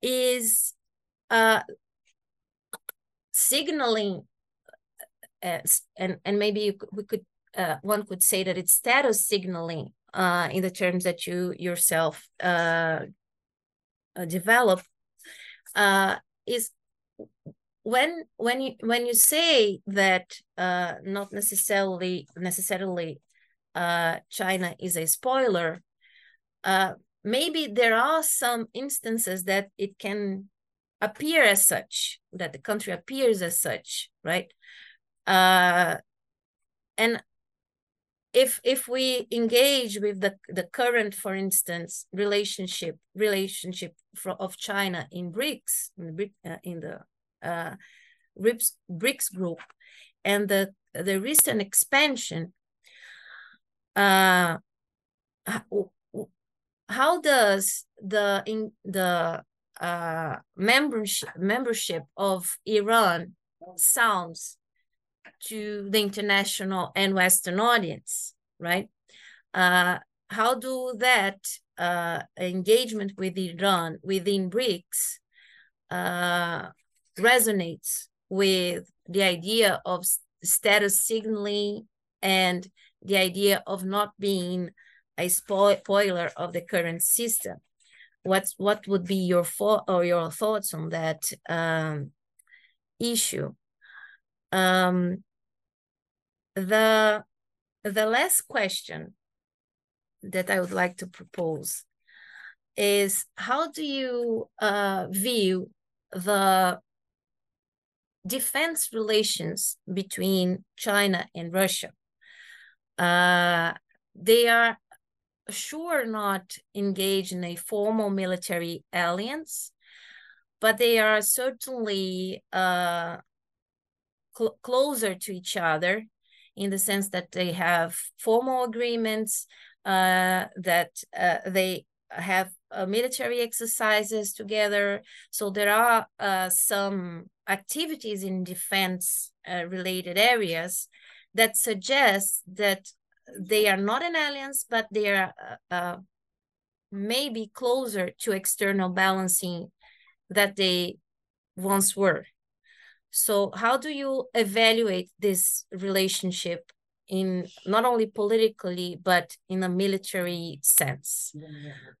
is signaling, and and maybe we could one could say that it's status signaling in the terms that you yourself develop uh, is when when you when you say that uh, not necessarily necessarily uh, China is a spoiler, uh, maybe there are some instances that it can appear as such, that the country appears as such, right? Uh, and if if we engage with the the current, for instance, relationship relationship for, of China in BRICS in the uh, in the uh, BRICS, BRICS group, and the the recent expansion, uh, how, does the in the uh, membership membership of Iran sounds to the international and Western audience, right? Uh, how do that uh, engagement with Iran within BRICS uh, resonates with the idea of status signaling and the idea of not being a spoiler of the current system. What's what would be your thought or your thoughts on that um, issue? Um, the the last question that I would like to propose is how do you uh, view the defense relations between China and Russia? Uh, they are sure not engaged in a formal military alliance, but they are certainly uh, cl closer to each other in the sense that they have formal agreements, uh, that uh, they have uh, military exercises together. So there are uh, some activities in defense uh, related areas that suggest that they are not an alliance, but they are uh, maybe closer to external balancing that they once were. So how do you evaluate this relationship in not only politically but in a military sense?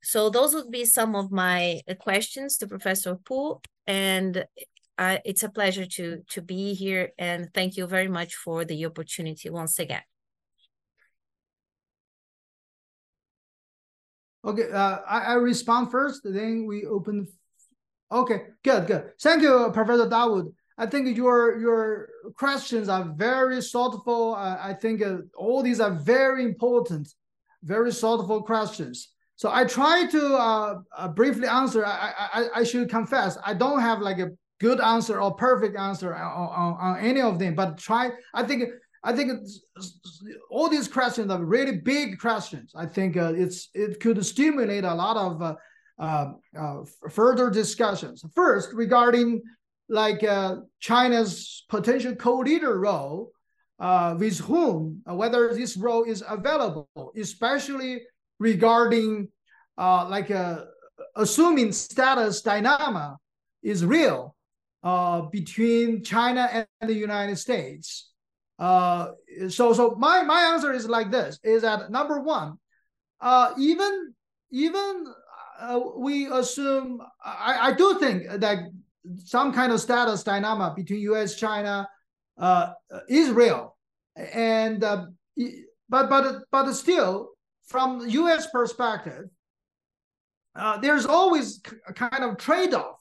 So those would be some of my uh, questions to Professor Pu, and it's a pleasure to to be here. And thank you very much for the opportunity once again. Okay, uh, I, I respond first, then we open. Okay, good, good. Thank you, Professor Dawood. I think your your questions are very thoughtful. Uh, I think uh, all these are very important, very thoughtful questions. So I try to uh, uh, briefly answer. I, I I should confess I don't have like a good answer or perfect answer on, on, on any of them. But try. I think I think all these questions are really big questions. I think uh, it's it could stimulate a lot of uh, uh, uh further discussions. First, regarding like uh, China's potential co-leader role uh, with whom, uh, whether this role is available, especially regarding uh, like uh, assuming status dynamic is real uh, between China and the United States. So, so my my answer is like this: is that number one, even even uh, we assume I, I do think that some kind of status dynamic between U.S. China uh, is real, and uh, but but but still, from U.S. perspective, uh, there's always a kind of trade-off.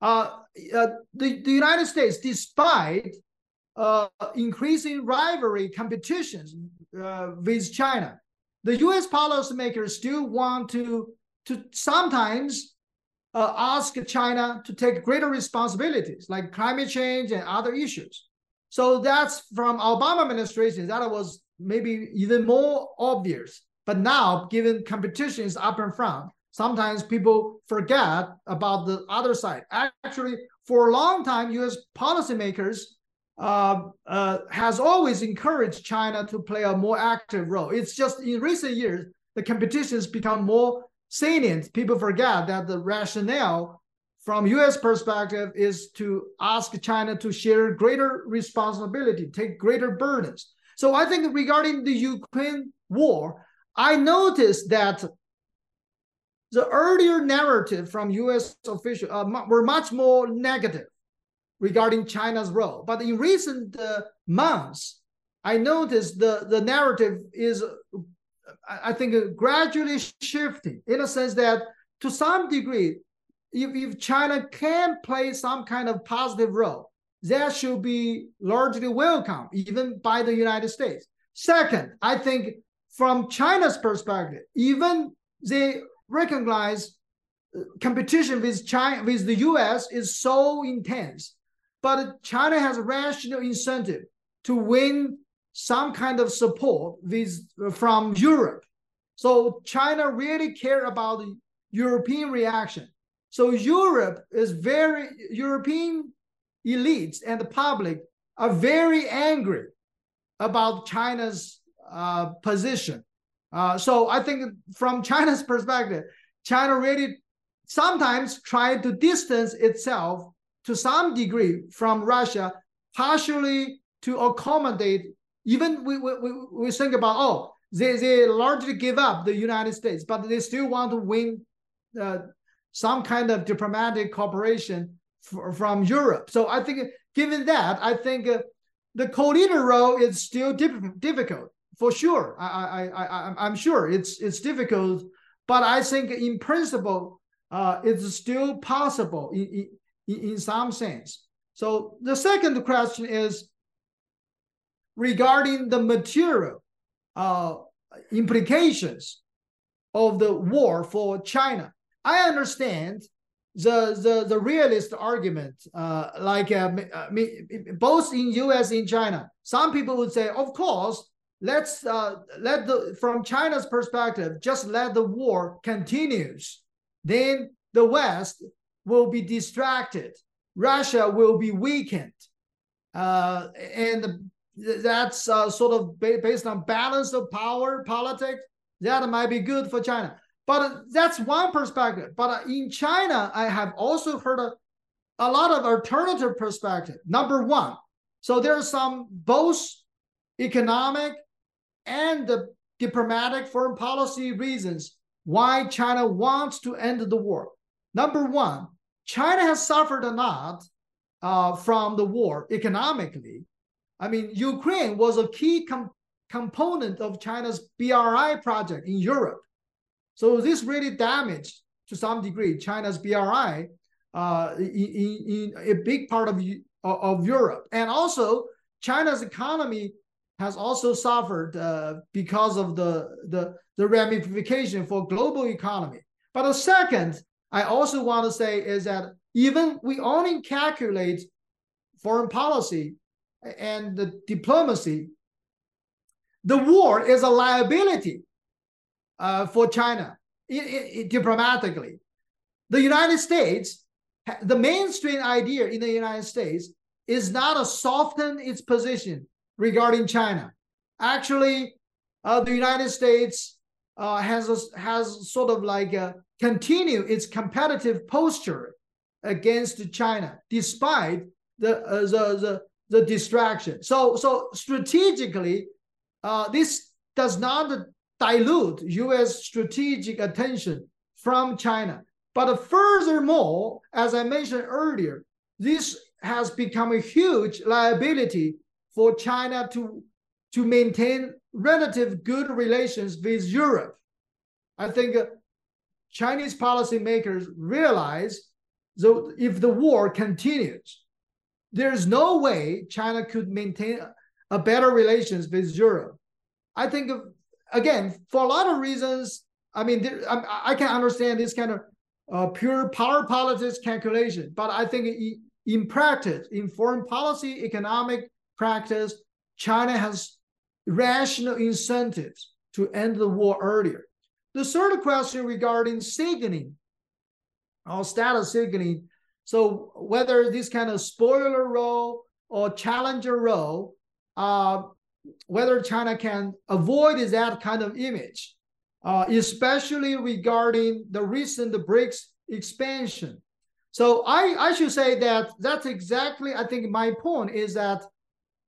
Uh, uh, the, the United States, despite uh, increasing rivalry competitions with China, the U.S. policymakers still want to to sometimes uh, ask China to take greater responsibilities like climate change and other issues. So that's from Obama administration, that was maybe even more obvious. But now, given competition is up in front, sometimes people forget about the other side. Actually, for a long time, U.S. policymakers uh, uh, has always encouraged China to play a more active role. It's just in recent years, the competition has become more salient, people forget that the rationale from U.S. perspective is to ask China to share greater responsibility, take greater burdens. So I think regarding the Ukraine war, I noticed that the earlier narrative from U.S. officials uh, were much more negative regarding China's role. But in recent uh, months, I noticed the, the narrative is I think gradually shifting in a sense that to some degree, if, if China can play some kind of positive role, that should be largely welcome, even by the United States. Second, I think from China's perspective, even they recognize uh, competition with China with the US is so intense, but China has a rational incentive to win some kind of support with from Europe. So China really care about the European reaction. So Europe is very European elites and the public are very angry about China's uh, position. Uh, so I think from China's perspective, China really sometimes try to distance itself to some degree from Russia, partially to accommodate. Even we, we, we think about, oh, they, they largely give up the United States, but they still want to win uh, some kind of diplomatic cooperation from Europe. So I think, given that, I think uh, the co-leader role is still diff- difficult for sure. I, I, I, I'm sure it's it's difficult, but I think in principle, uh, it's still possible in, in, in some sense. So the second question is regarding the material uh, implications of the war for China. I understand the the the realist argument, uh, like uh, uh both in U.S. and China. Some people would say, of course, let's uh, let the from China's perspective, just let the war continues. Then the West will be distracted. Russia will be weakened, uh, and that's uh, sort of based on balance of power politics. That might be good for China. But that's one perspective. But in China, I have also heard a, a lot of alternative perspective. Number one, so there's some both economic and diplomatic foreign policy reasons why China wants to end the war. Number one, China has suffered a lot uh, from the war economically. I mean, Ukraine was a key com component of China's BRI project in Europe. So this really damaged to some degree China's BRI uh, in, in, a big part of, of Europe. And also China's economy has also suffered uh, because of the, the, the ramification for global economy. But the second, I also want to say is that even we only calculate foreign policy and the diplomacy, the war is a liability uh, for China diplomatically. The United States, the mainstream idea in the United States is not to soften its position regarding China. Actually, uh, the United States uh, has a, has sort of like a, continue its competitive posture against China, despite the uh, the, the the distraction. So so strategically, uh, this does not dilute U.S. strategic attention from China. But furthermore, as I mentioned earlier, this has become a huge liability for China to, to maintain relative good relations with Europe. I think Chinese policymakers realize that if the war continues, there's no way China could maintain a better relations with Europe. I think again, for a lot of reasons, I mean, there, I, I, can understand this kind of uh, pure power politics calculation, but I think in, practice, in foreign policy, economic practice, China has rational incentives to end the war earlier. The third question regarding signaling, or status signaling, so whether this kind of spoiler role or challenger role, uh, whether China can avoid that kind of image, uh, especially regarding the recent BRICS expansion. So I, I should say that that's exactly, I think my point is that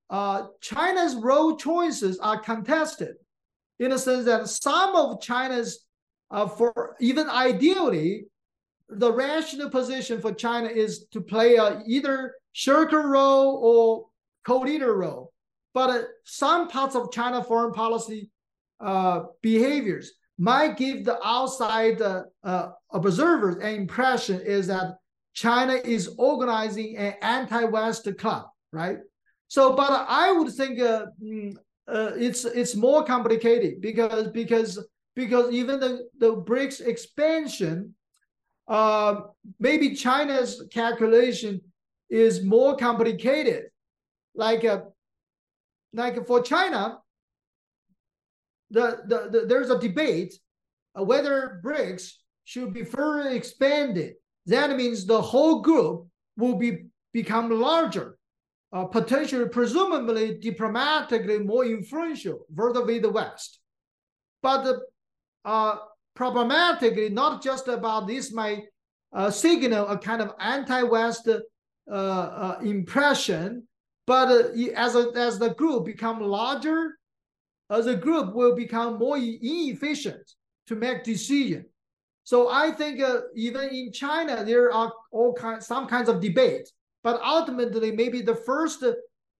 uh, China's role choices are contested in the sense that some of China's, uh, for even ideally, the rational position for China is to play a either shirker role or co-leader role. But uh, some parts of China foreign policy uh, behaviors might give the outside uh, uh, observers an impression is that China is organizing an anti-West club, right? So, but I would think uh, mm, uh, it's it's more complicated because because because even the the BRICS expansion, uh, maybe China's calculation is more complicated. Like uh, like for China, the, the, the there's a debate uh, whether BRICS should be further expanded. That means the whole group will be become larger uh, potentially, presumably diplomatically more influential vis-a-vis the West. But uh, problematically, not just about this might uh, signal a kind of anti-West uh, uh, impression, but uh, as, a, as the group become larger, as a group will become more inefficient to make decision. So I think even in China, there are all kinds, some kinds of debate but ultimately maybe the first uh,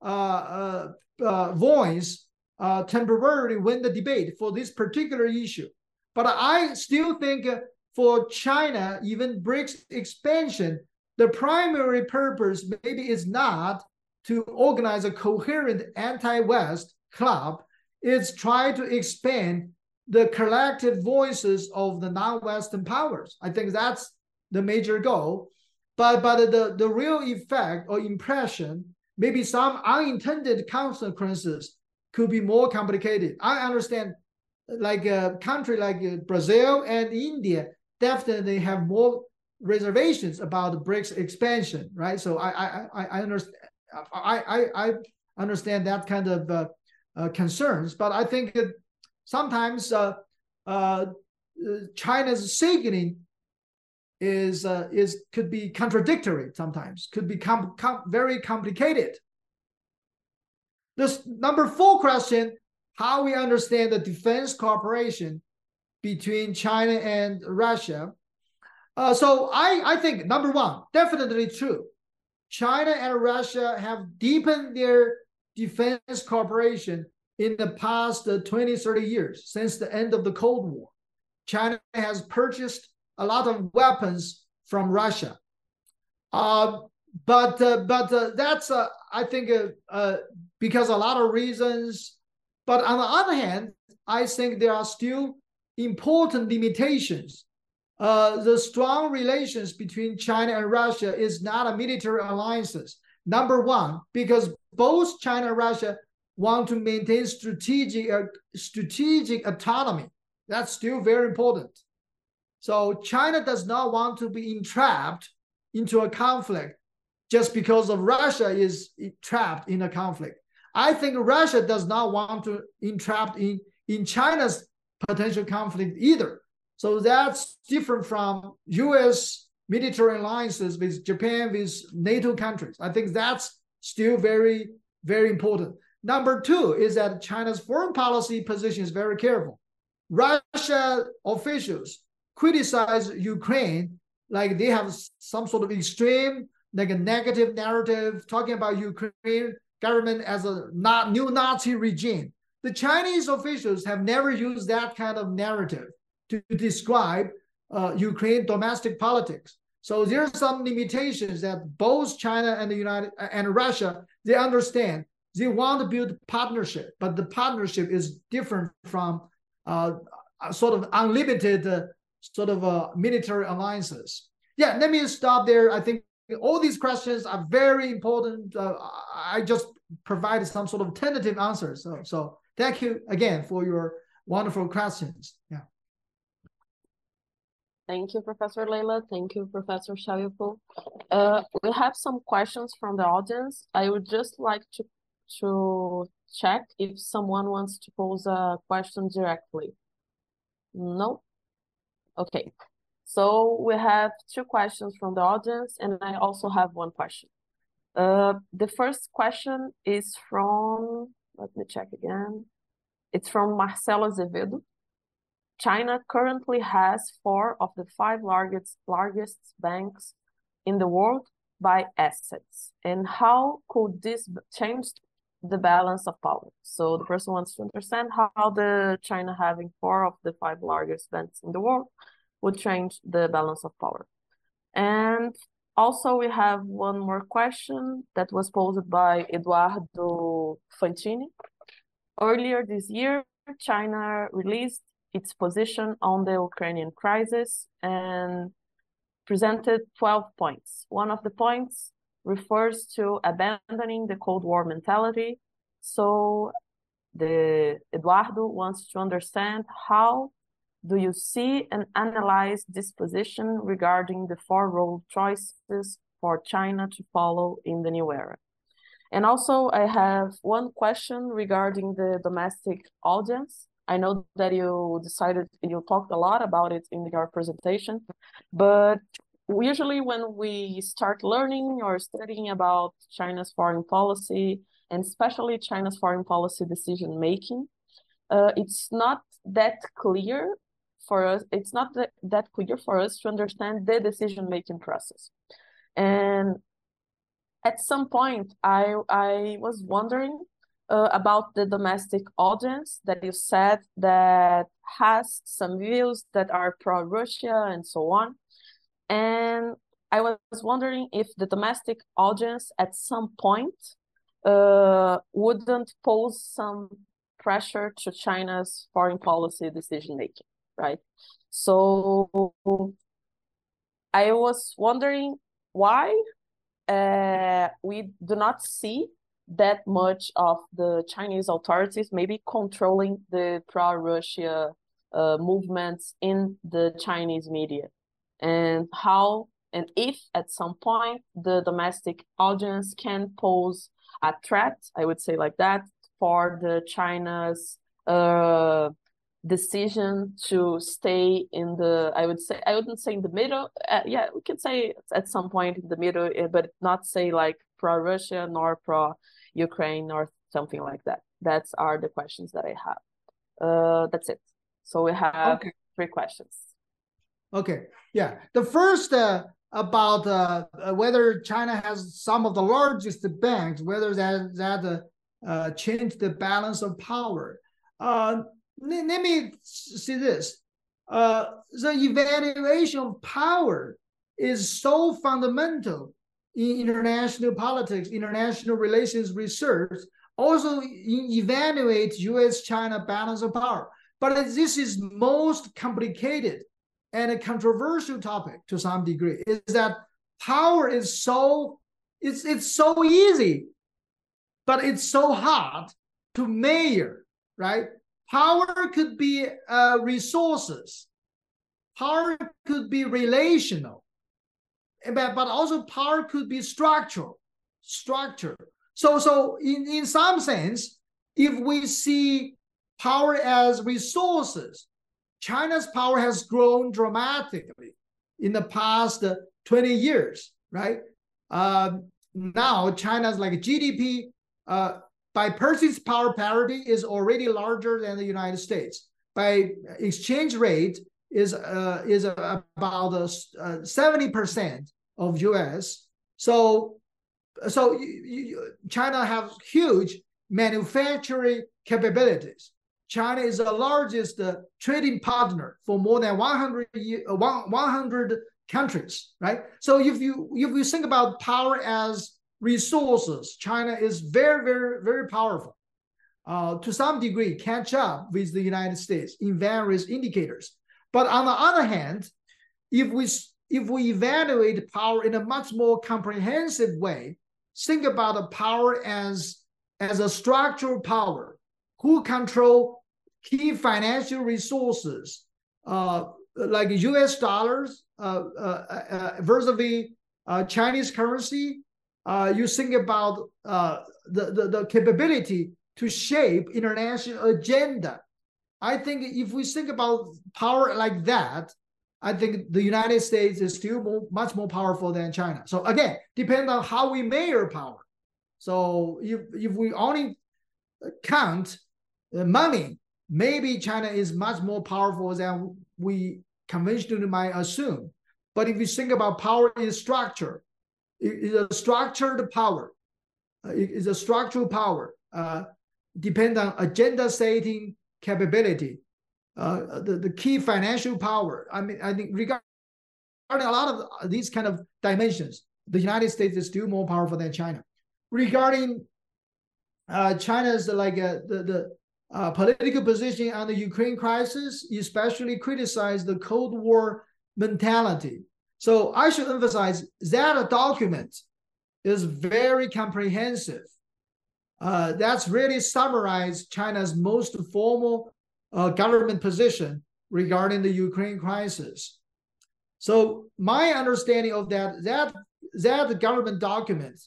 uh, uh, voice uh, temporarily win the debate for this particular issue. But I still think for China, even BRICS expansion, the primary purpose maybe is not to organize a coherent anti-West club. It's try to expand the collective voices of the non-Western powers. I think that's the major goal. But but the, the real effect or impression, maybe some unintended consequences could be more complicated. I understand like a country like uh, Brazil and India definitely have more reservations about the BRICS expansion, right? So I I I, understand I, I I understand that kind of uh, uh, concerns, but I think that sometimes uh, uh, China's signaling is uh, is could be contradictory sometimes could be com com very complicated this number four question how we understand the defense cooperation between china and russia uh, so i i think number one definitely true china and russia have deepened their defense cooperation in the past uh, 20 30 years since the end of the cold war china has purchased a lot of weapons from Russia. Uh, but uh, but that's uh, I think uh, because a lot of reasons. But on the other hand, I think there are still important limitations. Uh, the strong relations between China and Russia is not a military alliances. Number one, because both China and Russia want to maintain strategic uh, strategic autonomy. That's still very important. So China does not want to be entrapped into a conflict just because of Russia is trapped in a conflict. I think Russia does not want to entrapped in, in China's potential conflict either. So that's different from US military alliances with Japan, with NATO countries. I think that's still very, very important. Number two is that China's foreign policy position is very careful. Russia officials criticize Ukraine like they have some sort of extreme, like a negative narrative talking about Ukraine government as a not new Nazi regime. The Chinese officials have never used that kind of narrative to describe uh, Ukraine domestic politics. So there are some limitations that both China and the United and Russia they understand. They want to build partnership, but the partnership is different from uh, sort of unlimited uh, sort of uh, military alliances. Yeah, let me stop there. I think all these questions are very important. Uh, I just provided some sort of tentative answers. So, so thank you again for your wonderful questions. Yeah. Thank you, Professor Layla. Thank you, Professor Xiaoyu Pu. Uh, we have some questions from the audience. I would just like to to check if someone wants to pose a question directly. No, Okay, so we have two questions from the audience, and I also have one question. Uh, the first question is from, let me check again. It's from Marcelo Azevedo. China currently has four of the five largest, largest banks in the world by assets. And how could this change the balance of power? So the person wants to understand how the China having four of the five largest banks in the world would change the balance of power. And also we have one more question that was posed by Eduardo Fantini. earlier this year, China released its position on the Ukrainian crisis and presented 12 points. One of the points refers to abandoning the Cold War mentality. So the Eduardo wants to understand how do you see and analyze this position regarding the four role choices for China to follow in the new era? And also, I have one question regarding the domestic audience. I know that you decided, you talked a lot about it in your presentation, but usually when we start learning or studying about China's foreign policy, and especially China's foreign policy decision making, uh, it's not that clear for us. It's not that, clear for us to understand the decision making process. And at some point, I I was wondering uh, about the domestic audience that you said that has some views that are pro Russia and so on. And I was wondering if the domestic audience at some point uh, wouldn't pose some pressure to China's foreign policy decision making, right? So I was wondering why uh, we do not see that much of the Chinese authorities maybe controlling the pro-Russia uh, movements in the Chinese media, and how and if at some point the domestic audience can pose a threat, I would say like that, for the China's uh, decision to stay in the i would say i wouldn't say in the middle uh, yeah we could say at some point in the middle eh, but not say like pro russia nor pro ukraine or something like that. That's are the questions that i have. Uh that's it. So we have okay. three questions. Okay. Yeah. The first uh, about uh, uh whether china has some of the largest banks whether that that uh, uh changed the balance of power. Uh let me see this. Uh, the evaluation of power is so fundamental in international politics, international relations research, also evaluate U.S.-China balance of power. But this is most complicated and a controversial topic to some degree, is that power is so, it's, it's so easy, but it's so hard to measure, right? Power could be uh, resources. Power could be relational. But, but also power could be structural. Structure. So, so in, in some sense, if we see power as resources, China's power has grown dramatically in the past 20 years, right? Uh, now China's like GDP uh, by purchasing power parity is already larger than the United States. By exchange rate is uh, is about uh, seventy percent of U.S. So so you, you, China has huge manufacturing capabilities. China is the largest uh, trading partner for more than 100, 100 countries, right? So if you if you think about power as resources, China is very, very, very powerful. Uh, to some degree, catch up with the United States in various indicators. But on the other hand, if we if we evaluate power in a much more comprehensive way, think about the power as as a structural power, who control key financial resources, uh, like U.S. dollars uh, uh, uh vis-a-vis uh, Chinese currency, uh, you think about uh, the, the, the capability to shape international agenda. I think if we think about power like that, I think the United States is still more, much more powerful than China. So again, depends on how we measure power. So if, if we only count money, maybe China is much more powerful than we conventionally might assume. But if you think about power in structure, is a structured power. Uh, it is a structural power. Uh, depend on agenda setting capability. Uh, the, the key financial power. I mean, I think regarding a lot of these kind of dimensions, the United States is still more powerful than China. Regarding uh, China's like uh, the, the uh, political position on the Ukraine crisis, especially criticized the Cold War mentality. So I should emphasize that a document is very comprehensive. Uh, that's really summarized China's most formal uh, government position regarding the Ukraine crisis. So my understanding of that that that government document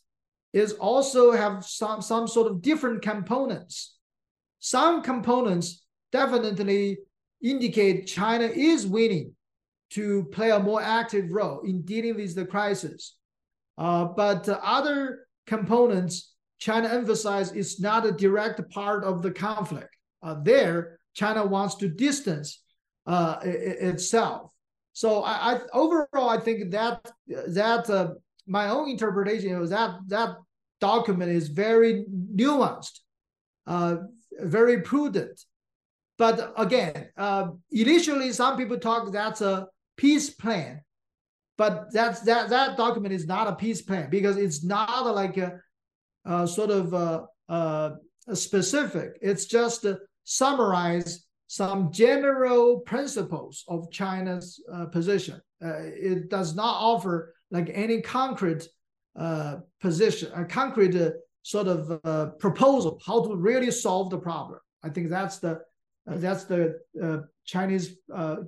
is also have some some sort of different components. Some components definitely indicate China is willing to play a more active role in dealing with the crisis. Uh, but other components, China emphasized is not a direct part of the conflict. Uh, there, China wants to distance uh, itself. So I, I, overall, I think that that uh, my own interpretation is that that document is very nuanced, uh, very prudent. But again, initially, some people talk that's a peace plan, but that's that that document is not a peace plan because it's not like a, a sort of a, a specific. It's just summarize some general principles of China's uh, position. Uh, it does not offer like any concrete uh, position, a concrete uh, sort of uh, proposal how to really solve the problem. I think that's the that's the Chinese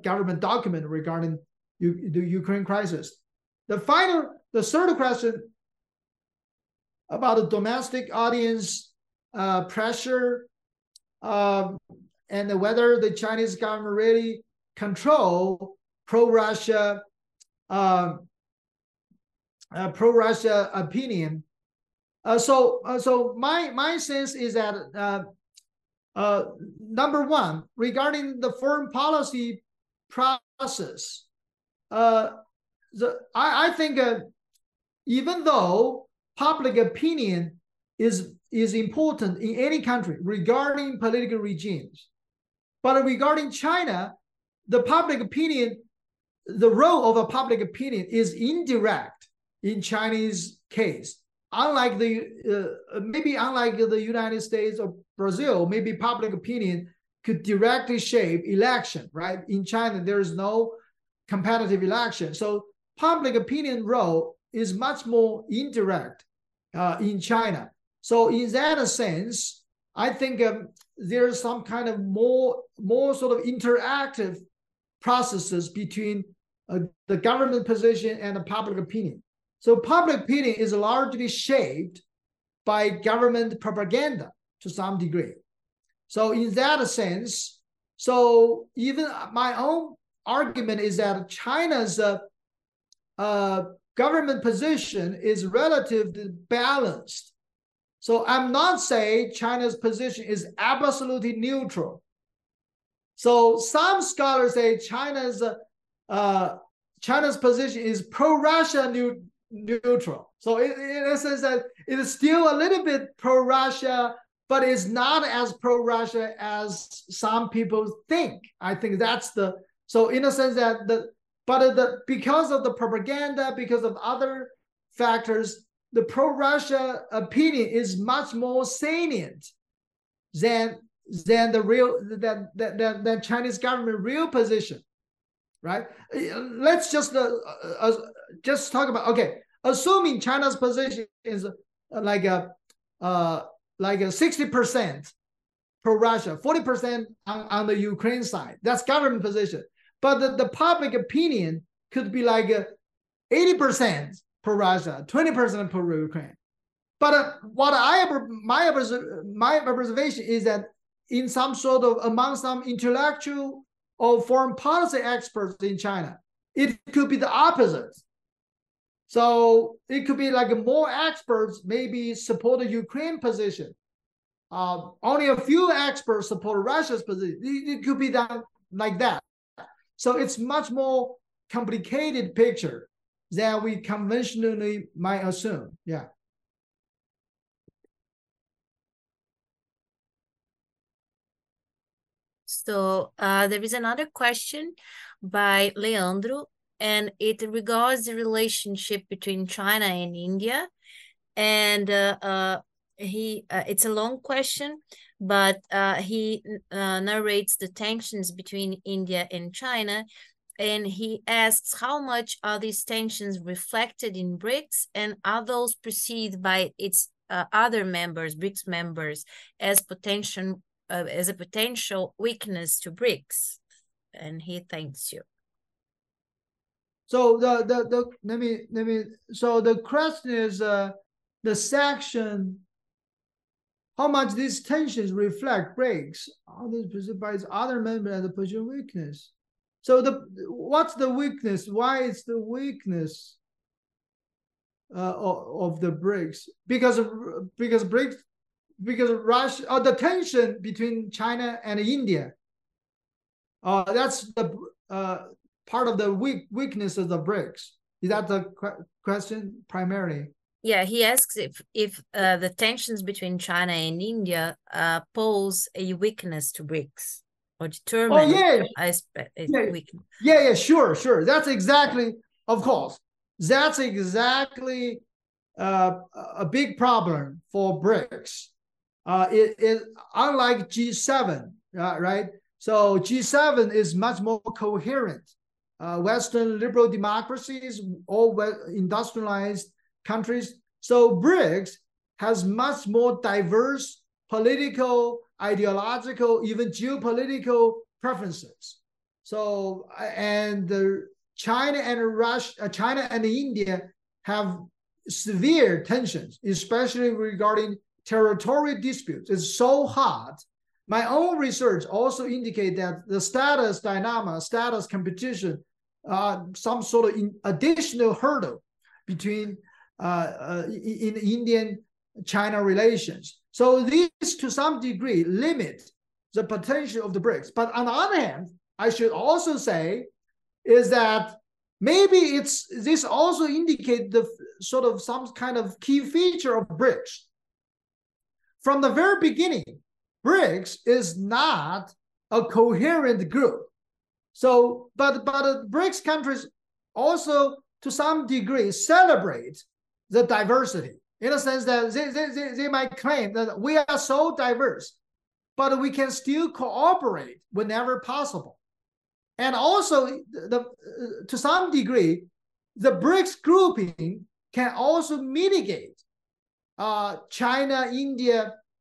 government document regarding U- the Ukraine crisis. The final, the third question about the domestic audience pressure. Um, and whether the Chinese government really control pro-Russia, uh, uh, pro-Russia opinion. Uh, so, uh, so my my sense is that uh, uh, number one, regarding the foreign policy process, the I, I think even though public opinion is is important in any country regarding political regimes. But regarding China, the public opinion, the role of a public opinion is indirect in Chinese case. Unlike the uh, maybe unlike the United States or Brazil, maybe public opinion could directly shape election. Right in China, there is no competitive election, so public opinion role is much more indirect uh, in China. So in that sense, I think um, there's some kind of more more sort of interactive processes between uh, the government position and the public opinion. So public opinion is largely shaped by government propaganda to some degree. So in that sense, so even my own argument is that China's uh, uh, government position is relatively balanced so I'm not saying China's position is absolutely neutral. So some scholars say China's uh, China's position is pro-Russia neutral. So it, in a sense that it is still a little bit pro-Russia, but it's not as pro-Russia as some people think. I think that's the so in a sense that the but the because of the propaganda, because of other factors, the pro-Russia opinion is much more salient than than the real than than, than Chinese government real position, right? Let's just uh, uh, just talk about okay. Assuming China's position is uh, like a uh, like a sixty percent pro Russia, forty percent on, on the Ukraine side. That's government position, but the, the public opinion could be like eighty percent pro Russia, 20% pro Ukraine. But uh, what I my my observation is that in some sort of among some intellectual or foreign policy experts in China, it could be the opposite. So it could be like more experts maybe support the Ukraine position. Uh, only a few experts support Russia's position. It, it could be done like that. So it's much more complicated picture than we conventionally might assume. Yeah. So uh, there is another question by Leandro, and it regards the relationship between China and India. And uh, uh, he uh, it's a long question, but uh, he uh, narrates the tensions between India and China, and he asks how much are these tensions reflected in BRICS, and are those perceived by its other members, BRICS members, as potential uh, as a potential weakness to BRICS, and he thanks you. So the the the let me let me so the question is uh the section how much these tensions reflect BRICS all this perceived by its other members as a position weakness. So the what's the weakness? Why is the weakness uh, of, of the BRICS? Because because BRICS because Russia or uh, the tension between China and India. Uh, that's the uh, part of the weak weakness of the BRICS. Is that the qu- question primarily? Yeah, he asks if if uh, the tensions between China and India uh, pose a weakness to BRICS or determine oh, yeah. a, a yeah. weakness. Yeah, yeah, sure, sure. That's exactly, of course, that's exactly uh, a big problem for BRICS. Uh, it, it unlike G7, uh, right? So G7 is much more coherent uh, Western liberal democracies, all industrialized countries. So BRICS has much more diverse political, ideological, even geopolitical preferences. So and China and Russia, uh, China and India have severe tensions, especially regarding territorial disputes. is so hard my own research also indicate that the status dynamic, status competition uh, some sort of additional hurdle between uh, uh, in Indian China relations. So these, to some degree, limit the potential of the BRICS. But on the other hand, I should also say is that maybe it's this also indicate the sort of some kind of key feature of BRICS. From the very beginning, BRICS is not a coherent group. So, but but BRICS countries also to some degree celebrate the diversity in a sense that they, they, they might claim that we are so diverse, but we can still cooperate whenever possible. And also, the, to some degree, the BRICS grouping can also mitigate uh, China-India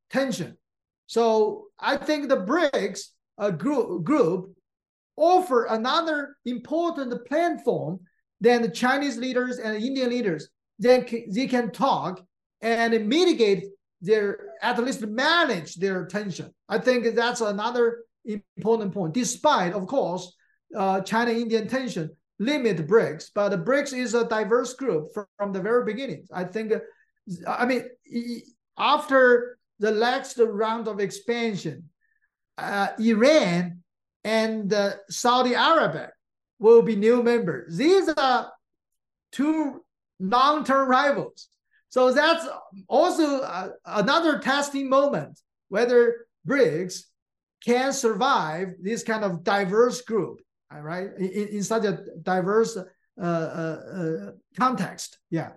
tension. So I think the BRICS uh, group, group offer another important platform than the Chinese leaders and Indian leaders. Then they can talk and mitigate their, at least manage their tension. I think that's another important point. Despite, of course, uh, China-Indian tension limit BRICS, but BRICS is a diverse group from, from the very beginning. I think, I mean, after the last round of expansion, uh, Iran and uh, Saudi Arabia will be new members. These are two long-term rivals. So that's also uh, another testing moment whether BRICS can survive this kind of diverse group, right? in, in such a diverse uh, uh, uh, context. Yeah.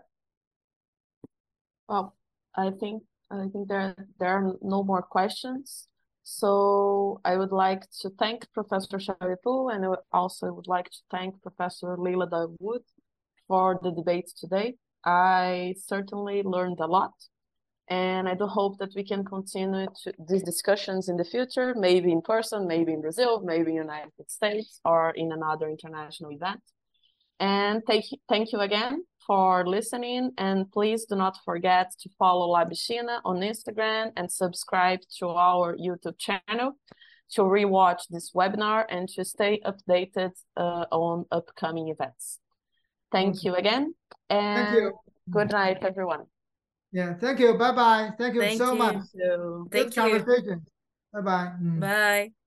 Well, I think I think there there are no more questions. So I would like to thank Professor Xiaoyu and I also would like to thank Professor Layla Dawood for the debate today. I certainly learned a lot and I do hope that we can continue these discussions in the future, maybe in person, maybe in Brazil, maybe in the United States or in another international event. And thank, thank you again for listening. And please do not forget to follow LabChina on Instagram and subscribe to our YouTube channel to rewatch this webinar and to stay updated uh, on upcoming events. Thank you again. And thank you. good night, everyone. Yeah, thank you. Bye bye. Thank you thank so you. much. Thank Good you. conversation. Bye bye. Bye.